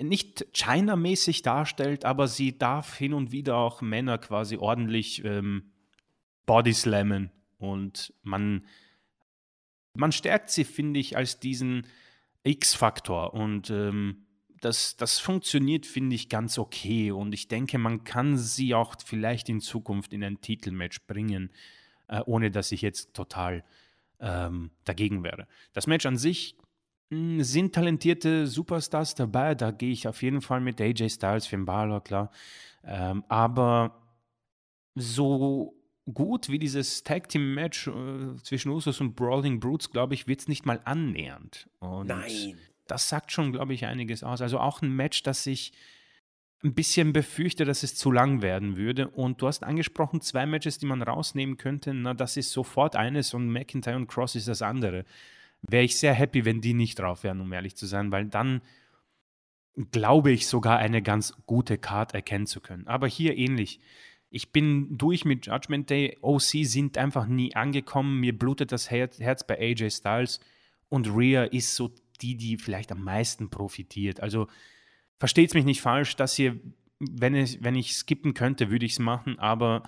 nicht China-mäßig darstellt, aber sie darf hin und wieder auch Männer quasi ordentlich ähm, bodyslammen. Und man, man stärkt sie, finde ich, als diesen X-Faktor. Und ähm, das, das funktioniert, finde ich, ganz okay. Und ich denke, man kann sie auch vielleicht in Zukunft in ein Titelmatch bringen, äh, ohne dass ich jetzt total ähm, dagegen wäre. Das Match an sich mh, hm, sind talentierte Superstars dabei. Da gehe ich auf jeden Fall mit AJ Styles, Finn Balor, klar. Ähm, aber so gut wie dieses Tag Team Match äh, zwischen Usos und Brawling Brutes, glaube ich, wird es nicht mal annähernd. Und Nein. Das sagt schon, glaube ich, einiges aus. Also auch ein Match, das ich ein bisschen befürchte, dass es zu lang werden würde. Und du hast angesprochen, zwei Matches, die man rausnehmen könnte. Na, das ist sofort eines und McIntyre und Cross ist das andere. Wäre ich sehr happy, wenn die nicht drauf wären, um ehrlich zu sein, weil dann glaube ich sogar eine ganz gute Card erkennen zu können. Aber hier ähnlich. Ich bin durch mit Judgment Day. OC sind einfach nie angekommen. Mir blutet das Herz bei AJ Styles. Und Rhea ist so die, die vielleicht am meisten profitiert. Also versteht es mich nicht falsch, dass hier, wenn ich, wenn ich skippen könnte, würde ich es machen. Aber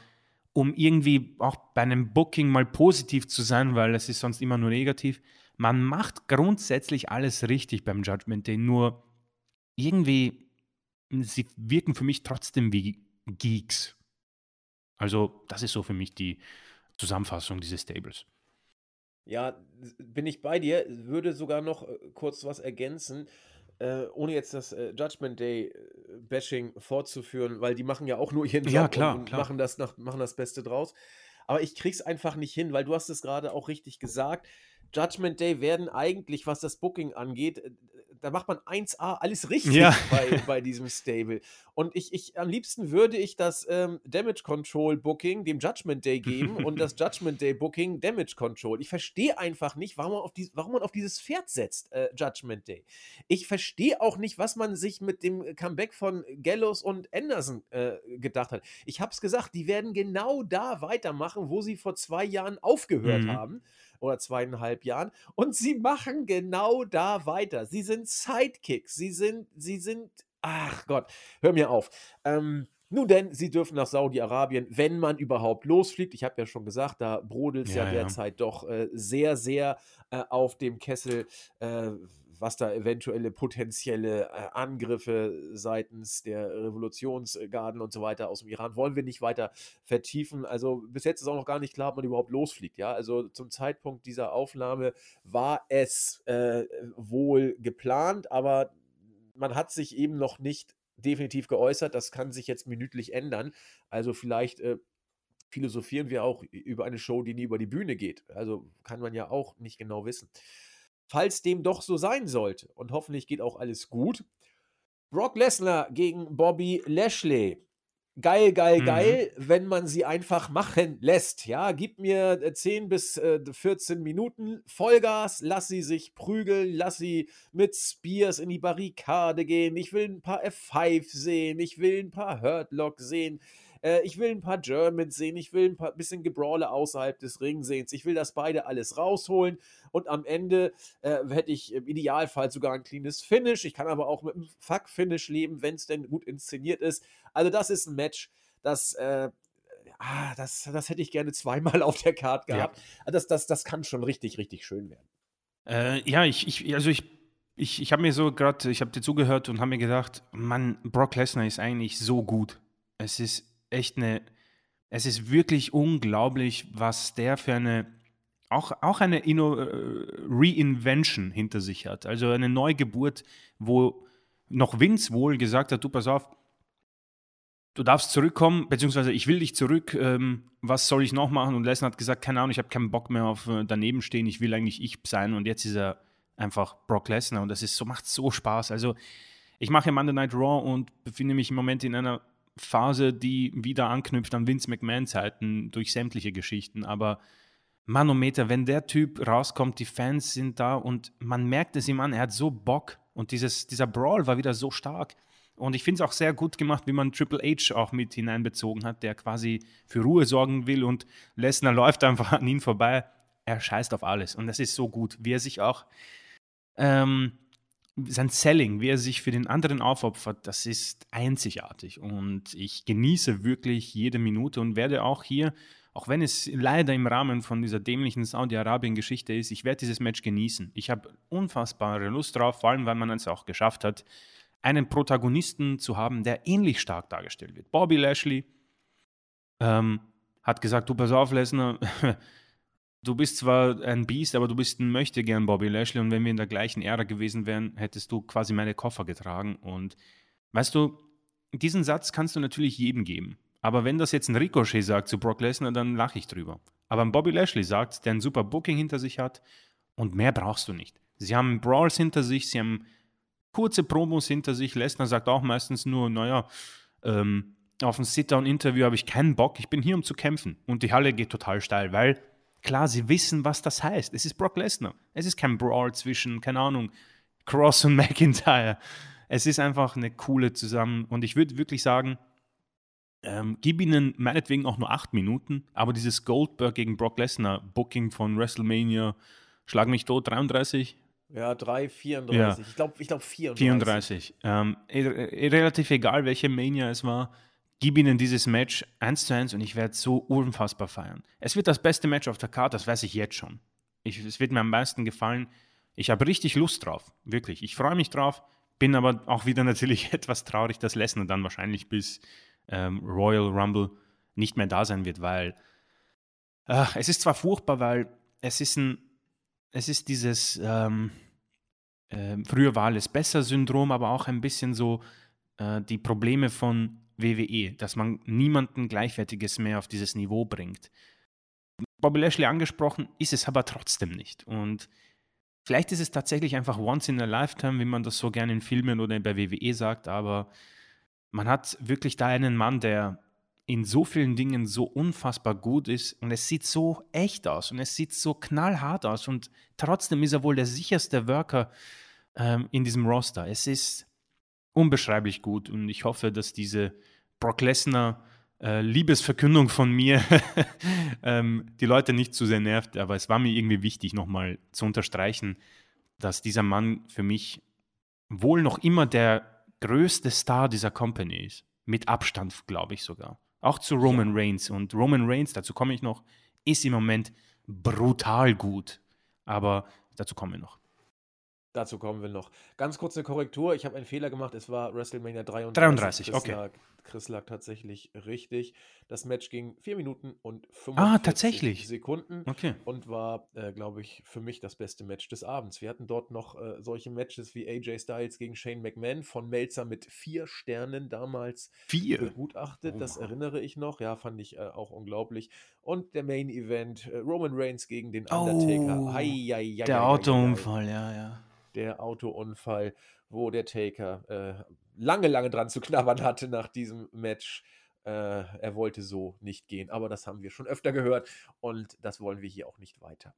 um irgendwie auch bei einem Booking mal positiv zu sein, weil es ist sonst immer nur negativ, man macht grundsätzlich alles richtig beim Judgment Day. Nur irgendwie, sie wirken für mich trotzdem wie Geeks. Also, das ist so für mich die Zusammenfassung dieses Tables. Ja, bin ich bei dir. Würde sogar noch äh, kurz was ergänzen, äh, ohne jetzt das äh, Judgment Day äh, Bashing fortzuführen, weil die machen ja auch nur ihren Job ja, klar, und, klar. Machen, das nach, machen das Beste draus. Aber ich krieg's einfach nicht hin, weil du hast es gerade auch richtig gesagt. Judgment Day werden eigentlich, was das Booking angeht, äh, da macht man 1A alles richtig ja. bei, bei diesem Stable. Und ich, ich, am liebsten würde ich das ähm, Damage Control Booking dem Judgment Day geben und das Judgment Day Booking Damage Control. Ich verstehe einfach nicht, warum man auf, die, warum man auf dieses Pferd setzt, äh, Judgment Day. Ich verstehe auch nicht, was man sich mit dem Comeback von Gallows und Anderson äh, gedacht hat. Ich habe es gesagt, die werden genau da weitermachen, wo sie vor zwei Jahren aufgehört mhm. haben oder zweieinhalb Jahren. Und sie machen genau da weiter. Sie sind Sidekicks. Sie sind, sie sind, ach Gott, hör mir auf. Ähm, nun denn, sie dürfen nach Saudi-Arabien, wenn man überhaupt losfliegt. Ich habe ja schon gesagt, da brodelt es ja, ja, derzeit doch äh, sehr, sehr äh, auf dem Kessel. Äh, was da eventuelle potenzielle äh, Angriffe seitens der Revolutionsgarden und so weiter aus dem Iran wollen wir nicht weiter vertiefen. Also bis jetzt ist auch noch gar nicht klar, ob man überhaupt losfliegt. Ja, also zum Zeitpunkt dieser Aufnahme war es äh, wohl geplant, aber man hat sich eben noch nicht definitiv geäußert. Das kann sich jetzt minütlich ändern. Also vielleicht äh, philosophieren wir auch über eine Show, die nie über die Bühne geht. Also kann man ja auch nicht genau wissen. Falls dem doch so sein sollte und hoffentlich geht auch alles gut. Brock Lesnar gegen Bobby Lashley geil, geil, mhm. geil, wenn man sie einfach machen lässt. Ja, gib mir 10 äh, bis äh, 14 Minuten Vollgas, lass sie sich prügeln, lass sie mit Spears in die Barrikade gehen. Ich will ein paar F5 sehen, ich will ein paar Hurtlock sehen. Äh, ich will ein paar Germans sehen, ich will ein paar bisschen Gebrawle außerhalb des Ringsehens. Ich will das beide alles rausholen und am Ende äh, hätte ich im Idealfall sogar ein cleanes Finish. Ich kann aber auch mit einem Fuck-Finish leben, wenn es denn gut inszeniert ist. Also das ist ein Match, das äh, ah, das, das hätte ich gerne zweimal auf der Karte gehabt. Ja. Das, das, das kann schon richtig, richtig schön werden. Äh, ja, ich, ich, also ich, ich, ich habe mir so gerade, ich habe dir zugehört und habe mir gedacht, Mann, Brock Lesnar ist eigentlich so gut. Es ist echt eine, es ist wirklich unglaublich, was der für eine, auch, auch eine Inno, äh, Reinvention hinter sich hat. Also eine Neugeburt, wo noch Vince wohl gesagt hat, du pass auf, du darfst zurückkommen, beziehungsweise ich will dich zurück, ähm, was soll ich noch machen? Und Lesnar hat gesagt, keine Ahnung, ich habe keinen Bock mehr auf äh, daneben stehen, ich will eigentlich ich sein und jetzt ist er einfach Brock Lesnar und das ist so, macht so Spaß. Also ich mache Monday Night Raw und befinde mich im Moment in einer Phase, die wieder anknüpft an Vince McMahon-Zeiten durch sämtliche Geschichten. Aber Manometer, wenn der Typ rauskommt, die Fans sind da und man merkt es ihm an, er hat so Bock. Und dieses, dieser Brawl war wieder so stark. Und ich finde es auch sehr gut gemacht, wie man Triple H auch mit hineinbezogen hat, der quasi für Ruhe sorgen will und Lesnar läuft einfach an ihn vorbei. Er scheißt auf alles. Und das ist so gut, wie er sich auch ähm, sein Selling, wie er sich für den anderen aufopfert, das ist einzigartig. Und ich genieße wirklich jede Minute und werde auch hier, auch wenn es leider im Rahmen von dieser dämlichen Saudi-Arabien-Geschichte ist, ich werde dieses Match genießen. Ich habe unfassbare Lust drauf, vor allem weil man es auch geschafft hat, einen Protagonisten zu haben, der ähnlich stark dargestellt wird. Bobby Lashley ähm, hat gesagt, du pass auf, Lesnar, du bist zwar ein Biest, aber du bist ein Möchtegern Bobby Lashley und wenn wir in der gleichen Ära gewesen wären, hättest du quasi meine Koffer getragen und weißt du, diesen Satz kannst du natürlich jedem geben. Aber wenn das jetzt ein Ricochet sagt zu Brock Lesnar, dann lache ich drüber. Aber ein Bobby Lashley sagt, der ein super Booking hinter sich hat und mehr brauchst du nicht. Sie haben Brawls hinter sich, sie haben kurze Promos hinter sich. Lesnar sagt auch meistens nur, naja, ähm, auf ein Sit-Down-Interview habe ich keinen Bock, ich bin hier, um zu kämpfen. Und die Halle geht total steil, weil Klar, sie wissen, was das heißt. Es ist Brock Lesnar. Es ist kein Brawl zwischen, keine Ahnung, Cross und McIntyre. Es ist einfach eine coole zusammen. Und ich würde wirklich sagen, ähm, gib ihnen meinetwegen auch nur acht Minuten, aber dieses Goldberg gegen Brock Lesnar Booking von WrestleMania, schlag mich tot, 33? Ja, 3, 34. Ja. Ich glaube ich glaub 34. 34. Ähm, relativ egal, welche Mania es war gib ihnen dieses Match eins zu eins und ich werde so unfassbar feiern. Es wird das beste Match auf der Karte, das weiß ich jetzt schon. Ich, es wird mir am meisten gefallen. Ich habe richtig Lust drauf, wirklich. Ich freue mich drauf, bin aber auch wieder natürlich etwas traurig, dass Lesnar dann wahrscheinlich bis ähm, Royal Rumble nicht mehr da sein wird, weil äh, es ist zwar furchtbar, weil es ist ein, es ist dieses ähm, äh, früher war alles besser Syndrom, aber auch ein bisschen so äh, die Probleme von WWE, dass man niemanden Gleichwertiges mehr auf dieses Niveau bringt. Bobby Lashley angesprochen, ist es aber trotzdem nicht. Und vielleicht ist es tatsächlich einfach once in a lifetime, wie man das so gerne in Filmen oder bei WWE sagt, aber man hat wirklich da einen Mann, der in so vielen Dingen so unfassbar gut ist und es sieht so echt aus und es sieht so knallhart aus und trotzdem ist er wohl der sicherste Worker ähm, in diesem Roster. Es ist unbeschreiblich gut und ich hoffe, dass diese Brock Lesnar äh, Liebesverkündung von mir ähm, die Leute nicht zu sehr nervt, aber es war mir irgendwie wichtig, nochmal zu unterstreichen, dass dieser Mann für mich wohl noch immer der größte Star dieser Company ist. Mit Abstand, glaube ich sogar. Auch zu Roman ja. Reigns. Und Roman Reigns, dazu komme ich noch, ist im Moment brutal gut. Aber dazu kommen wir noch. Dazu kommen wir noch. Ganz kurz eine Korrektur. Ich habe einen Fehler gemacht. Es war WrestleMania 33. 33, Chris okay. Lag, Chris lag tatsächlich richtig. Das Match ging 4 Minuten und 45 Ah, tatsächlich. Sekunden Okay. und war, äh, glaube ich, für mich das beste Match des Abends. Wir hatten dort noch äh, solche Matches wie AJ Styles gegen Shane McMahon von Melzer mit vier Sternen damals Vier. begutachtet. Oh das erinnere ich noch. Ja, fand ich äh, auch unglaublich. Und der Main Event, äh, Roman Reigns gegen den Oh, Undertaker. Hei, hei, hei, hei, Der. Autounfall, ja, ja. Der Autounfall, wo der Taker äh, lange, lange dran zu knabbern hatte nach diesem Match. Äh, er wollte so nicht gehen, aber das haben wir schon öfter gehört und das wollen wir hier auch nicht weiter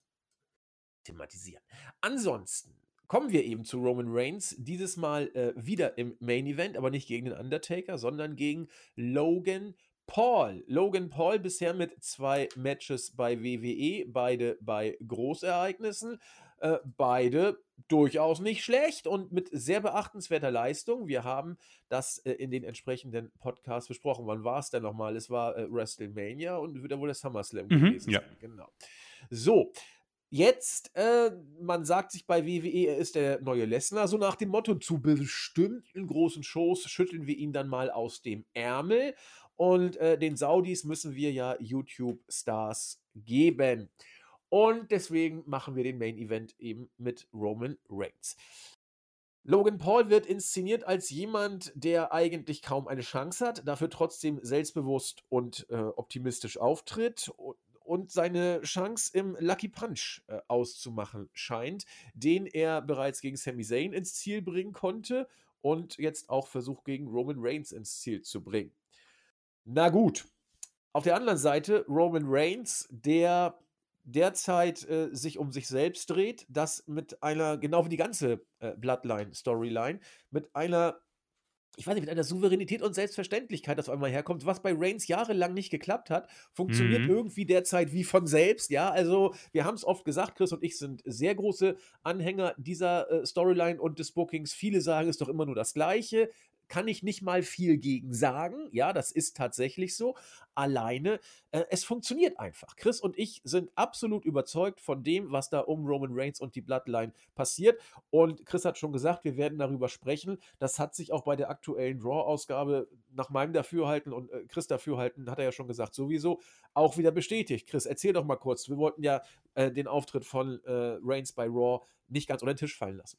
thematisieren. Ansonsten kommen wir eben zu Roman Reigns, dieses Mal äh, wieder im Main Event, aber nicht gegen den Undertaker, sondern gegen Logan Paul. Logan Paul bisher mit zwei Matches bei WWE, beide bei Großereignissen, äh, beide durchaus nicht schlecht und mit sehr beachtenswerter Leistung. Wir haben das äh, in den entsprechenden Podcasts besprochen. Wann war es denn nochmal? Es war äh, WrestleMania und wieder wohl der SummerSlam Mhm, gewesen ja. sein. Genau. So, Jetzt, äh, man sagt sich bei WWE, er ist der neue Lesnar, so nach dem Motto, zu bestimmten großen Shows schütteln wir ihn dann mal aus dem Ärmel. Und äh, den Saudis müssen wir ja YouTube-Stars geben. Und deswegen machen wir den Main Event eben mit Roman Reigns. Logan Paul wird inszeniert als jemand, der eigentlich kaum eine Chance hat, dafür trotzdem selbstbewusst und äh, optimistisch auftritt und, seine Chance im Lucky Punch äh, auszumachen scheint, den er bereits gegen Sami Zayn ins Ziel bringen konnte und jetzt auch versucht gegen Roman Reigns ins Ziel zu bringen. Na gut. Auf der anderen Seite Roman Reigns, der derzeit äh, sich um sich selbst dreht, das mit einer, genau wie die ganze äh, Bloodline-Storyline, mit einer, ich weiß nicht, mit einer Souveränität und Selbstverständlichkeit, das auf einmal herkommt, was bei Reigns jahrelang nicht geklappt hat, funktioniert Mhm. irgendwie derzeit wie von selbst, ja, also wir haben es oft gesagt, Chris und ich sind sehr große Anhänger dieser äh, Storyline und des Bookings, viele sagen es doch immer nur das Gleiche, kann ich nicht mal viel gegen sagen. Ja, das ist tatsächlich so. Alleine, äh, es funktioniert einfach. Chris und ich sind absolut überzeugt von dem, was da um Roman Reigns und die Bloodline passiert. Und Chris hat schon gesagt, wir werden darüber sprechen. Das hat sich auch bei der aktuellen Raw-Ausgabe nach meinem Dafürhalten und äh, Chris Dafürhalten, hat er ja schon gesagt, sowieso auch wieder bestätigt. Chris, erzähl doch mal kurz. Wir wollten ja äh, den Auftritt von äh, Reigns bei Raw nicht ganz unter den Tisch fallen lassen.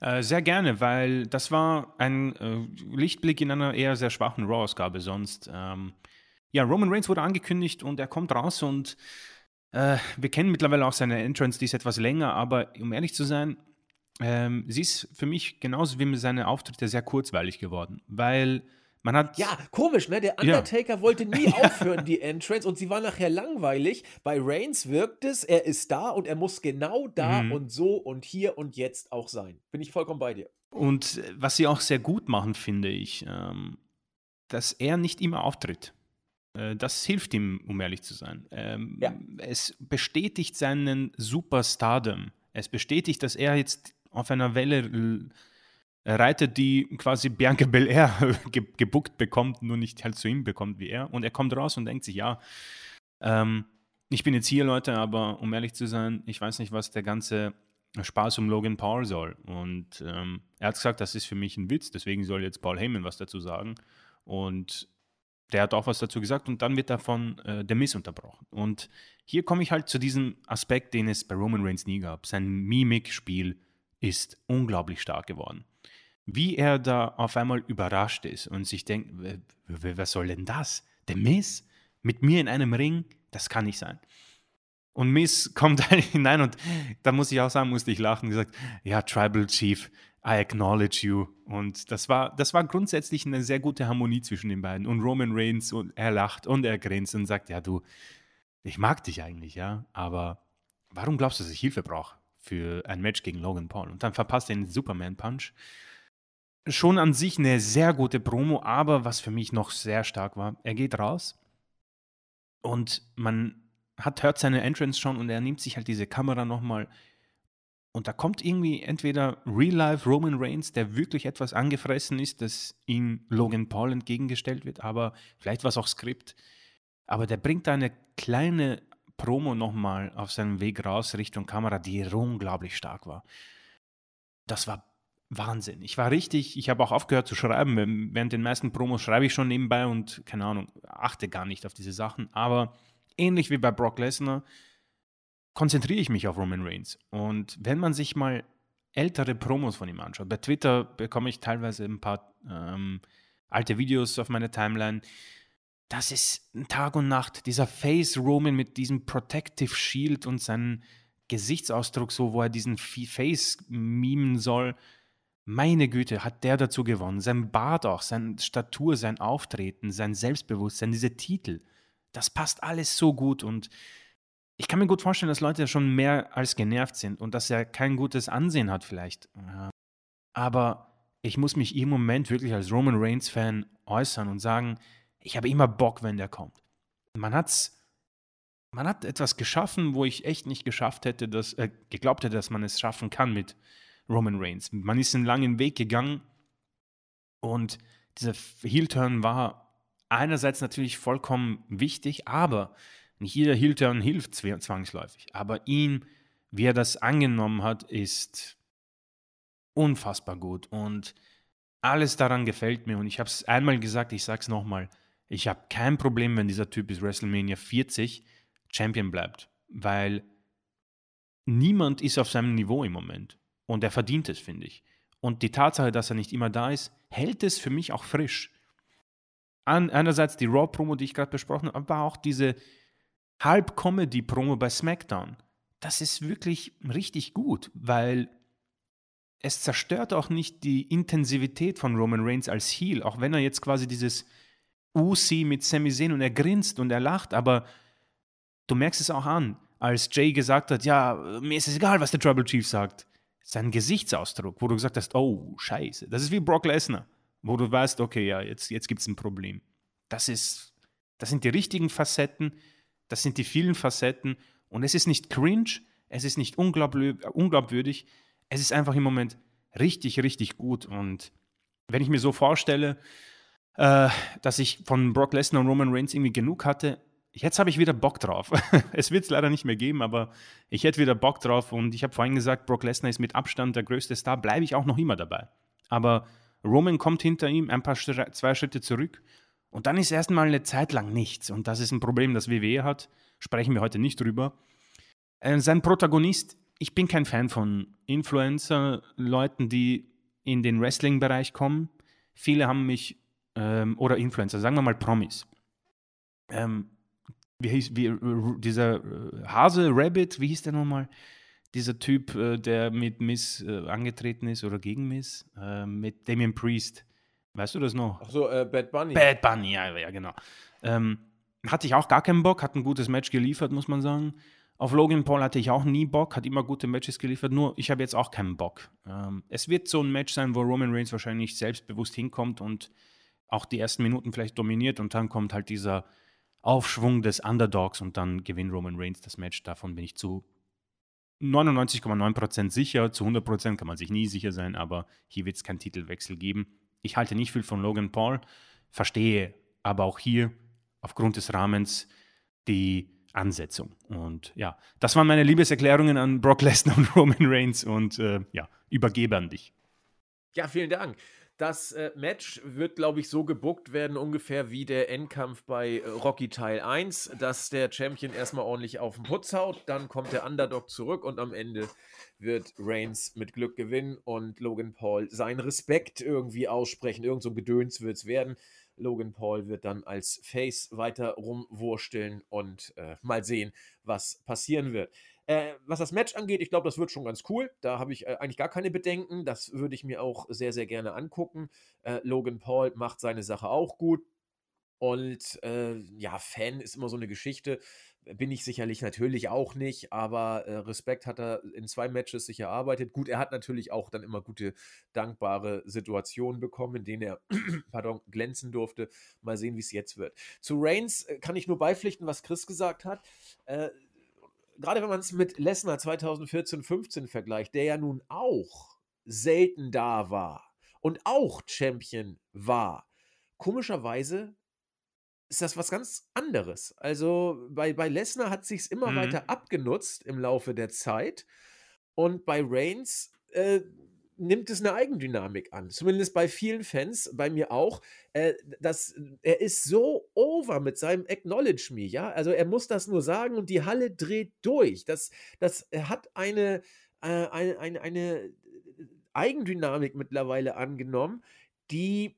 Äh, sehr gerne, weil das war ein äh, Lichtblick in einer eher sehr schwachen Raw-Ausgabe sonst. Ähm, ja, Roman Reigns wurde angekündigt und er kommt raus und äh, wir kennen mittlerweile auch seine Entrance, die ist etwas länger, aber um ehrlich zu sein, ähm, sie ist für mich genauso wie seine Auftritte sehr kurzweilig geworden, weil man hat Ja, komisch, ne? Der Ja. Undertaker wollte nie aufhören, die Entrance, und sie war nachher langweilig. Bei Reigns wirkt es, er ist da und er muss genau da Mhm. und so und hier und jetzt auch sein. Bin ich vollkommen bei dir. Und äh, was sie auch sehr gut machen, finde ich, ähm, dass er nicht immer auftritt. Äh, das hilft ihm, um ehrlich zu sein. Ähm, Ja. Es bestätigt seinen Superstardom. Es bestätigt, dass er jetzt auf einer Welle reitet, die quasi Bianca Belair ge gebuckt bekommt, nur nicht halt zu ihm bekommt wie er. Und er kommt raus und denkt sich, ja, ähm, ich bin jetzt hier, Leute, aber um ehrlich zu sein, ich weiß nicht, was der ganze Spaß um Logan Paul soll. Und ähm, er hat gesagt, das ist für mich ein Witz, deswegen soll jetzt Paul Heyman was dazu sagen. Und der hat auch was dazu gesagt und dann wird davon äh, der Miss unterbrochen. Und hier komme ich halt zu diesem Aspekt, den es bei Roman Reigns nie gab. Sein Mimikspiel ist unglaublich stark geworden. Wie er da auf einmal überrascht ist und sich denkt, was soll denn das? Der Miss? Mit mir in einem Ring? Das kann nicht sein. Und Miss kommt halt hinein und da muss ich auch sagen, musste ich lachen gesagt, ja, Tribal Chief, I acknowledge you. Und das war, das war grundsätzlich eine sehr gute Harmonie zwischen den beiden. Und Roman Reigns, und er lacht und er grinst und sagt, ja, du, ich mag dich eigentlich, ja, aber warum glaubst du, dass ich Hilfe brauche für ein Match gegen Logan Paul? Und dann verpasst er den Superman Punch. Schon an sich eine sehr gute Promo, aber was für mich noch sehr stark war, er geht raus und man hat, hört seine Entrance schon und er nimmt sich halt diese Kamera nochmal und da kommt irgendwie entweder Real-Life Roman Reigns, der wirklich etwas angefressen ist, das ihm Logan Paul entgegengestellt wird, aber vielleicht war es auch Skript. Aber der bringt da eine kleine Promo nochmal auf seinem Weg raus Richtung Kamera, die unglaublich stark war. Das war Wahnsinn. Ich war richtig, ich habe auch aufgehört zu schreiben. Während den meisten Promos schreibe ich schon nebenbei und keine Ahnung, achte gar nicht auf diese Sachen. Aber ähnlich wie bei Brock Lesnar konzentriere ich mich auf Roman Reigns. Und wenn man sich mal ältere Promos von ihm anschaut, bei Twitter bekomme ich teilweise ein paar ähm, alte Videos auf meine Timeline. Das ist Tag und Nacht. Dieser Face Roman mit diesem Protective Shield und seinem Gesichtsausdruck, so wo er diesen Face mimen soll meine Güte, hat der dazu gewonnen. Sein Bart auch, seine Statur, sein Auftreten, sein Selbstbewusstsein, diese Titel. Das passt alles so gut und ich kann mir gut vorstellen, dass Leute schon mehr als genervt sind und dass er kein gutes Ansehen hat vielleicht. Aber ich muss mich im Moment wirklich als Roman Reigns-Fan äußern und sagen, ich habe immer Bock, wenn der kommt. Man hat's, man hat etwas geschaffen, wo ich echt nicht geschafft hätte, dass, äh, geglaubt hätte, dass man es schaffen kann mit Roman Reigns. Man ist einen langen Weg gegangen und dieser Heel-Turn war einerseits natürlich vollkommen wichtig, aber nicht jeder Heel-Turn hilft zwangsläufig. Aber ihn, wie er das angenommen hat, ist unfassbar gut und alles daran gefällt mir und ich habe es einmal gesagt, ich sage es nochmal, ich habe kein Problem, wenn dieser Typ bis WrestleMania 40 Champion bleibt, weil niemand ist auf seinem Niveau im Moment. Und er verdient es, finde ich. Und die Tatsache, dass er nicht immer da ist, hält es für mich auch frisch. An, einerseits die Raw-Promo, die ich gerade besprochen habe, aber auch diese Halb-Comedy-Promo bei SmackDown. Das ist wirklich richtig gut, weil es zerstört auch nicht die Intensivität von Roman Reigns als Heel, auch wenn er jetzt quasi dieses UC mit Sami Zayn und er grinst und er lacht, aber du merkst es auch an, als Jay gesagt hat, ja, mir ist es egal, was der Trouble Chief sagt sein Gesichtsausdruck, wo du gesagt hast, oh, scheiße. Das ist wie Brock Lesnar, wo du weißt, okay, ja, jetzt, jetzt gibt es ein Problem. Das, ist, das sind die richtigen Facetten, das sind die vielen Facetten und es ist nicht cringe, es ist nicht unglaubwürdig, es ist einfach im Moment richtig, richtig gut. Und wenn ich mir so vorstelle, äh, dass ich von Brock Lesnar und Roman Reigns irgendwie genug hatte, jetzt habe ich wieder Bock drauf. es wird es leider nicht mehr geben, aber ich hätte wieder Bock drauf. Und ich habe vorhin gesagt, Brock Lesnar ist mit Abstand der größte Star, bleibe ich auch noch immer dabei. Aber Roman kommt hinter ihm ein paar zwei Schritte zurück und dann ist erstmal eine Zeit lang nichts. Und das ist ein Problem, das WWE hat. Sprechen wir heute nicht drüber. Äh, sein Protagonist, ich bin kein Fan von Influencer-Leuten, die in den Wrestling-Bereich kommen. Viele haben mich, ähm, oder Influencer, sagen wir mal Promis. Ähm, wie hieß, wie, dieser äh, Hase, Rabbit, wie hieß der nochmal? Dieser Typ, äh, der mit Miss äh, angetreten ist oder gegen Miss, mit Damien Priest. Weißt du das noch? Ach so, äh, Bad Bunny. Bad Bunny, ja, ja genau. Ähm, hatte ich auch gar keinen Bock, hat ein gutes Match geliefert, muss man sagen. Auf Logan Paul hatte ich auch nie Bock, hat immer gute Matches geliefert, nur ich habe jetzt auch keinen Bock. Ähm, es wird so ein Match sein, wo Roman Reigns wahrscheinlich selbstbewusst hinkommt und auch die ersten Minuten vielleicht dominiert und dann kommt halt dieser Aufschwung des Underdogs und dann gewinnt Roman Reigns das Match. Davon bin ich zu 99,9% sicher. Zu 100% kann man sich nie sicher sein, aber hier wird es keinen Titelwechsel geben. Ich halte nicht viel von Logan Paul, verstehe aber auch hier aufgrund des Rahmens die Ansetzung. Und ja, das waren meine Liebeserklärungen an Brock Lesnar und Roman Reigns und äh, ja, übergebe an dich. Ja, vielen Dank. Das äh, Match wird, glaube ich, so gebuckt werden, ungefähr wie der Endkampf bei äh, Rocky Teil 1, dass der Champion erstmal ordentlich auf den Putz haut, dann kommt der Underdog zurück und am Ende wird Reigns mit Glück gewinnen und Logan Paul seinen Respekt irgendwie aussprechen. Irgend so ein Gedöns wird es werden. Logan Paul wird dann als Face weiter rumwursteln und äh, mal sehen, was passieren wird. Äh, was das Match angeht, ich glaube, das wird schon ganz cool. Da habe ich äh, eigentlich gar keine Bedenken. Das würde ich mir auch sehr, sehr gerne angucken. Äh, Logan Paul macht seine Sache auch gut. Und äh, ja, Fan ist immer so eine Geschichte. Bin ich sicherlich natürlich auch nicht, aber äh, Respekt hat er in zwei Matches sich erarbeitet. Gut, er hat natürlich auch dann immer gute, dankbare Situationen bekommen, in denen er pardon, glänzen durfte. Mal sehen, wie es jetzt wird. Zu Reigns äh, kann ich nur beipflichten, was Chris gesagt hat gerade wenn man es mit Lesnar 2014, 15 vergleicht, der ja nun auch selten da war und auch Champion war, komischerweise ist das was ganz anderes. Also bei, bei Lesnar hat sich's immer Mhm. weiter abgenutzt im Laufe der Zeit. Und bei Reigns äh, nimmt es eine Eigendynamik an. Zumindest bei vielen Fans, bei mir auch. Äh, das, er ist so over mit seinem Acknowledge Me, ja. Also er muss das nur sagen und die Halle dreht durch. Das, das hat eine, äh, eine, eine, eine Eigendynamik mittlerweile angenommen, die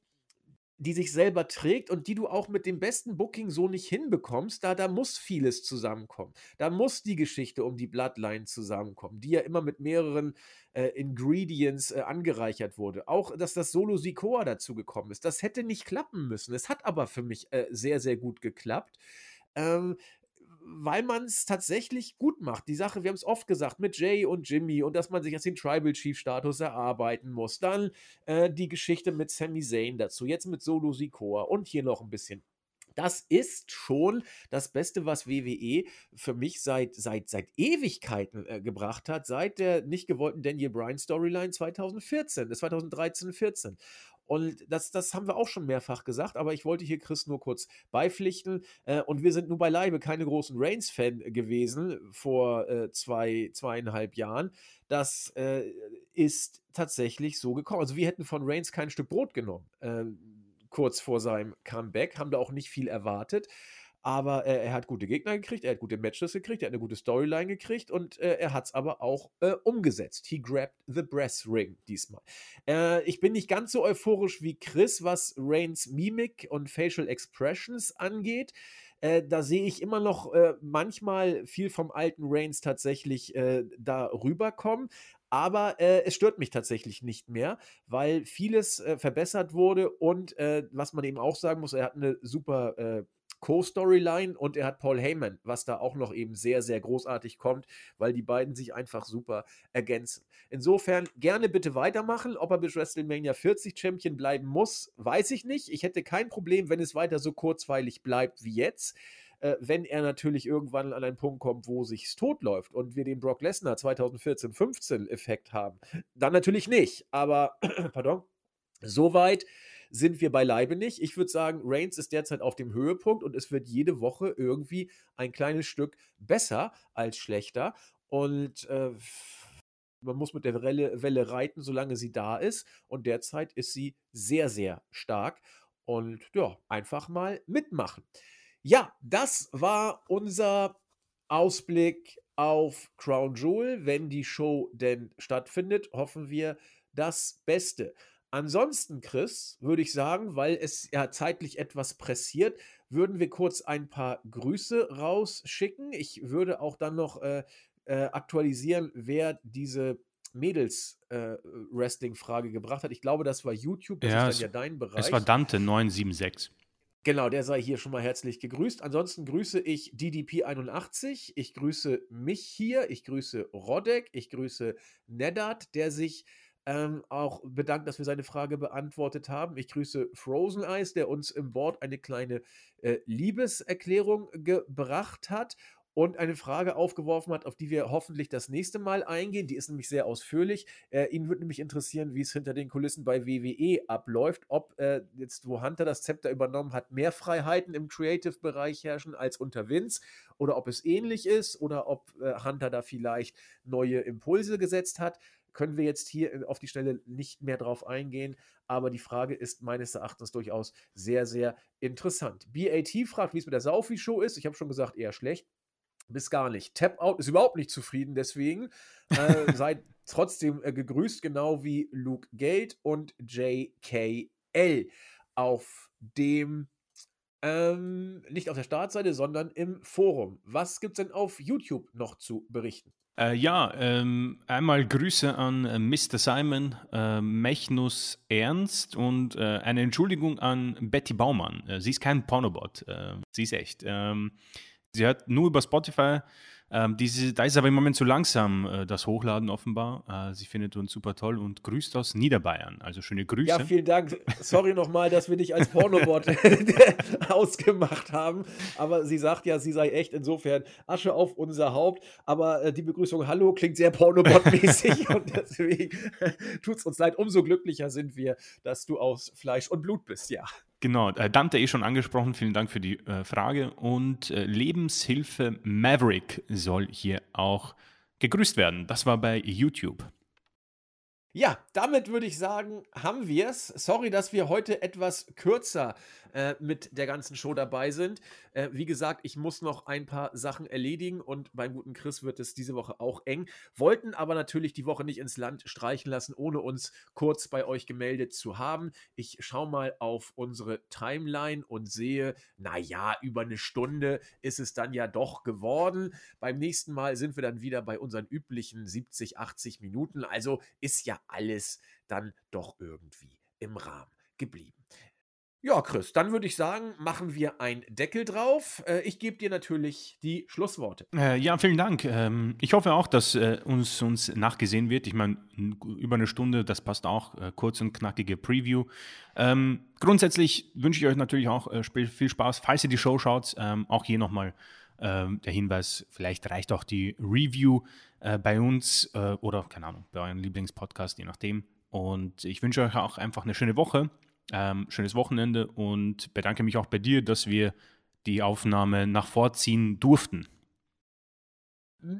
die sich selber trägt und die du auch mit dem besten Booking so nicht hinbekommst, da, da muss vieles zusammenkommen. Da muss die Geschichte um die Bloodline zusammenkommen, die ja immer mit mehreren äh, Ingredients äh, angereichert wurde. Auch, dass das Solo Sikoa dazu gekommen ist. Das hätte nicht klappen müssen. Es hat aber für mich äh, sehr, sehr gut geklappt. Ähm, weil man es tatsächlich gut macht. Die Sache, wir haben es oft gesagt, mit Jay und Jimmy und dass man sich jetzt den Tribal Chief Status erarbeiten muss. Dann äh, die Geschichte mit Sami Zayn dazu, jetzt mit Solo Sikoa und hier noch ein bisschen. Das ist schon das Beste, was WWE für mich seit, seit, seit Ewigkeiten äh, gebracht hat, seit der nicht gewollten Daniel Bryan Storyline 2014, 2013, 14. Und das, das haben wir auch schon mehrfach gesagt, aber ich wollte hier Chris nur kurz beipflichten. Äh, und wir sind nun beileibe keine großen Reigns-Fan gewesen vor äh, zwei, zweieinhalb Jahren. Das äh, ist tatsächlich so gekommen. Also wir hätten von Reigns kein Stück Brot genommen, ähm, kurz vor seinem Comeback, haben da auch nicht viel erwartet. Aber äh, er hat gute Gegner gekriegt, er hat gute Matches gekriegt, er hat eine gute Storyline gekriegt und äh, er hat es aber auch äh, umgesetzt. He grabbed the brass ring diesmal. Äh, ich bin nicht ganz so euphorisch wie Chris, was Reigns Mimik und Facial Expressions angeht. Äh, da sehe ich immer noch äh, manchmal viel vom alten Reigns tatsächlich da rüberkommen. Aber äh, es stört mich tatsächlich nicht mehr, weil vieles äh, verbessert wurde und äh, was man eben auch sagen muss, er hat eine super Co-Storyline und er hat Paul Heyman, was da auch noch eben sehr, sehr großartig kommt, weil die beiden sich einfach super ergänzen. Insofern gerne bitte weitermachen. Ob er bis WrestleMania 40 Champion bleiben muss, weiß ich nicht. Ich hätte kein Problem, wenn es weiter so kurzweilig bleibt wie jetzt. Äh, wenn er natürlich irgendwann an einen Punkt kommt, wo sich's totläuft und wir den Brock Lesnar 2014-15 Effekt haben, dann natürlich nicht. Aber, pardon, soweit sind wir beileibe nicht. Ich würde sagen, Reigns ist derzeit auf dem Höhepunkt und es wird jede Woche irgendwie ein kleines Stück besser als schlechter. Und äh, man muss mit der Welle, Welle reiten, solange sie da ist. Und derzeit ist sie sehr, sehr stark. Und ja, einfach mal mitmachen. Ja, das war unser Ausblick auf Crown Jewel. Wenn die Show denn stattfindet, hoffen wir das Beste. Ansonsten, Chris, würde ich sagen, weil es ja zeitlich etwas pressiert, würden wir kurz ein paar Grüße rausschicken. Ich würde auch dann noch äh, äh, aktualisieren, wer diese Mädels-Wrestling-Frage äh, gebracht hat. Ich glaube, das war YouTube, das Ja, ist es, dann ja dein Bereich. es war Dante 976. Genau, der sei hier schon mal herzlich gegrüßt. Ansonsten grüße ich DDP81, ich grüße mich hier, ich grüße Rodek, ich grüße Neddard, der sich ähm, auch bedankt, dass wir seine Frage beantwortet haben. Ich grüße Frozen Eyes, der uns im Board eine kleine äh, Liebeserklärung gebracht hat und eine Frage aufgeworfen hat, auf die wir hoffentlich das nächste Mal eingehen. Die ist nämlich sehr ausführlich. Äh, ihn würde nämlich interessieren, wie es hinter den Kulissen bei WWE abläuft, ob äh, jetzt, wo Hunter das Zepter übernommen hat, mehr Freiheiten im Creative-Bereich herrschen als unter Vince oder ob es ähnlich ist oder ob äh, Hunter da vielleicht neue Impulse gesetzt hat. Können wir jetzt hier auf die Stelle nicht mehr drauf eingehen, aber die Frage ist meines Erachtens durchaus sehr, sehr interessant. BAT fragt, wie es mit der Saufi-Show ist. Ich habe schon gesagt, eher schlecht bis gar nicht. Tap Out ist überhaupt nicht zufrieden, deswegen äh, seid trotzdem äh, gegrüßt, genau wie Luke Gate und JKL auf dem ähm, nicht auf der Startseite, sondern im Forum. Was gibt es denn auf YouTube noch zu berichten? Äh, ja, ähm, einmal Grüße an äh, Mr. Simon, äh, Mechnus Ernst und äh, eine Entschuldigung an Betty Baumann. Äh, sie ist kein Pornobot, äh, sie ist echt. Ähm, sie hört nur über Spotify. Ähm, diese, da ist aber im Moment zu langsam, äh, das Hochladen offenbar. Äh, sie findet uns super toll und grüßt aus Niederbayern. Also schöne Grüße. Ja, vielen Dank. Sorry nochmal, dass wir dich als Pornobot ausgemacht haben. Aber sie sagt ja, sie sei echt insofern Asche auf unser Haupt. Aber äh, die Begrüßung Hallo klingt sehr Pornobot-mäßig und deswegen tut es uns leid. Umso glücklicher sind wir, dass du aus Fleisch und Blut bist, ja. Genau, äh, Dante eh schon angesprochen, vielen Dank für die äh, Frage. Und äh, Lebenshilfe Maverick soll hier auch gegrüßt werden. Das war bei YouTube. Ja, damit würde ich sagen, haben wir es. Sorry, dass wir heute etwas kürzer äh, mit der ganzen Show dabei sind. Äh, wie gesagt, ich muss noch ein paar Sachen erledigen und beim guten Chris wird es diese Woche auch eng. Wollten aber natürlich die Woche nicht ins Land streichen lassen, ohne uns kurz bei euch gemeldet zu haben. Ich schaue mal auf unsere Timeline und sehe, naja, über eine Stunde ist es dann ja doch geworden. Beim nächsten Mal sind wir dann wieder bei unseren üblichen 70, 80 Minuten. Also ist ja alles dann doch irgendwie im Rahmen geblieben. Ja, Chris, dann würde ich sagen, machen wir einen Deckel drauf. Äh, ich gebe dir natürlich die Schlussworte. Äh, ja, vielen Dank. Ähm, ich hoffe auch, dass äh, uns, uns nachgesehen wird. Ich meine, über eine Stunde, das passt auch. Äh, kurz und knackige Preview. Ähm, grundsätzlich wünsche ich euch natürlich auch äh, viel Spaß, falls ihr die Show schaut. Ähm, auch hier nochmal ähm, der Hinweis, vielleicht reicht auch die Review äh, bei uns oder, keine Ahnung, bei eurem Lieblingspodcast, je nachdem. Und ich wünsche euch auch einfach eine schöne Woche, ähm, schönes Wochenende und bedanke mich auch bei dir, dass wir die Aufnahme nach vorziehen durften.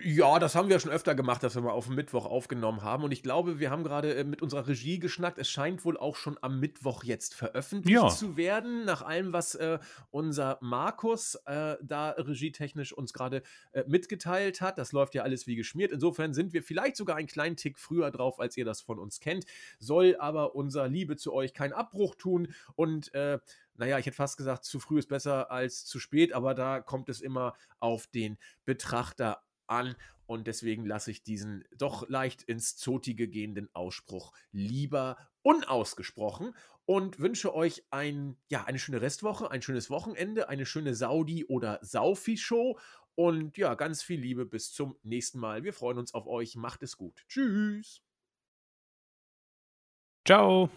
Ja, das haben wir schon öfter gemacht, dass wir mal auf dem Mittwoch aufgenommen haben. Und ich glaube, wir haben gerade äh, mit unserer Regie geschnackt. Es scheint wohl auch schon am Mittwoch jetzt veröffentlicht ja. zu werden. Nach allem, was äh, unser Markus äh, da regietechnisch uns gerade äh, mitgeteilt hat. Das läuft ja alles wie geschmiert. Insofern sind wir vielleicht sogar einen kleinen Tick früher drauf, als ihr das von uns kennt. Soll aber unser Liebe zu euch keinen Abbruch tun. Und äh, naja, ich hätte fast gesagt, zu früh ist besser als zu spät, aber da kommt es immer auf den Betrachter an und deswegen lasse ich diesen doch leicht ins Zotige gehenden Ausspruch lieber unausgesprochen und wünsche euch ein, ja, eine schöne Restwoche, ein schönes Wochenende, eine schöne Saudi- oder Saufi-Show und ja, ganz viel Liebe bis zum nächsten Mal. Wir freuen uns auf euch. Macht es gut. Tschüss. Ciao.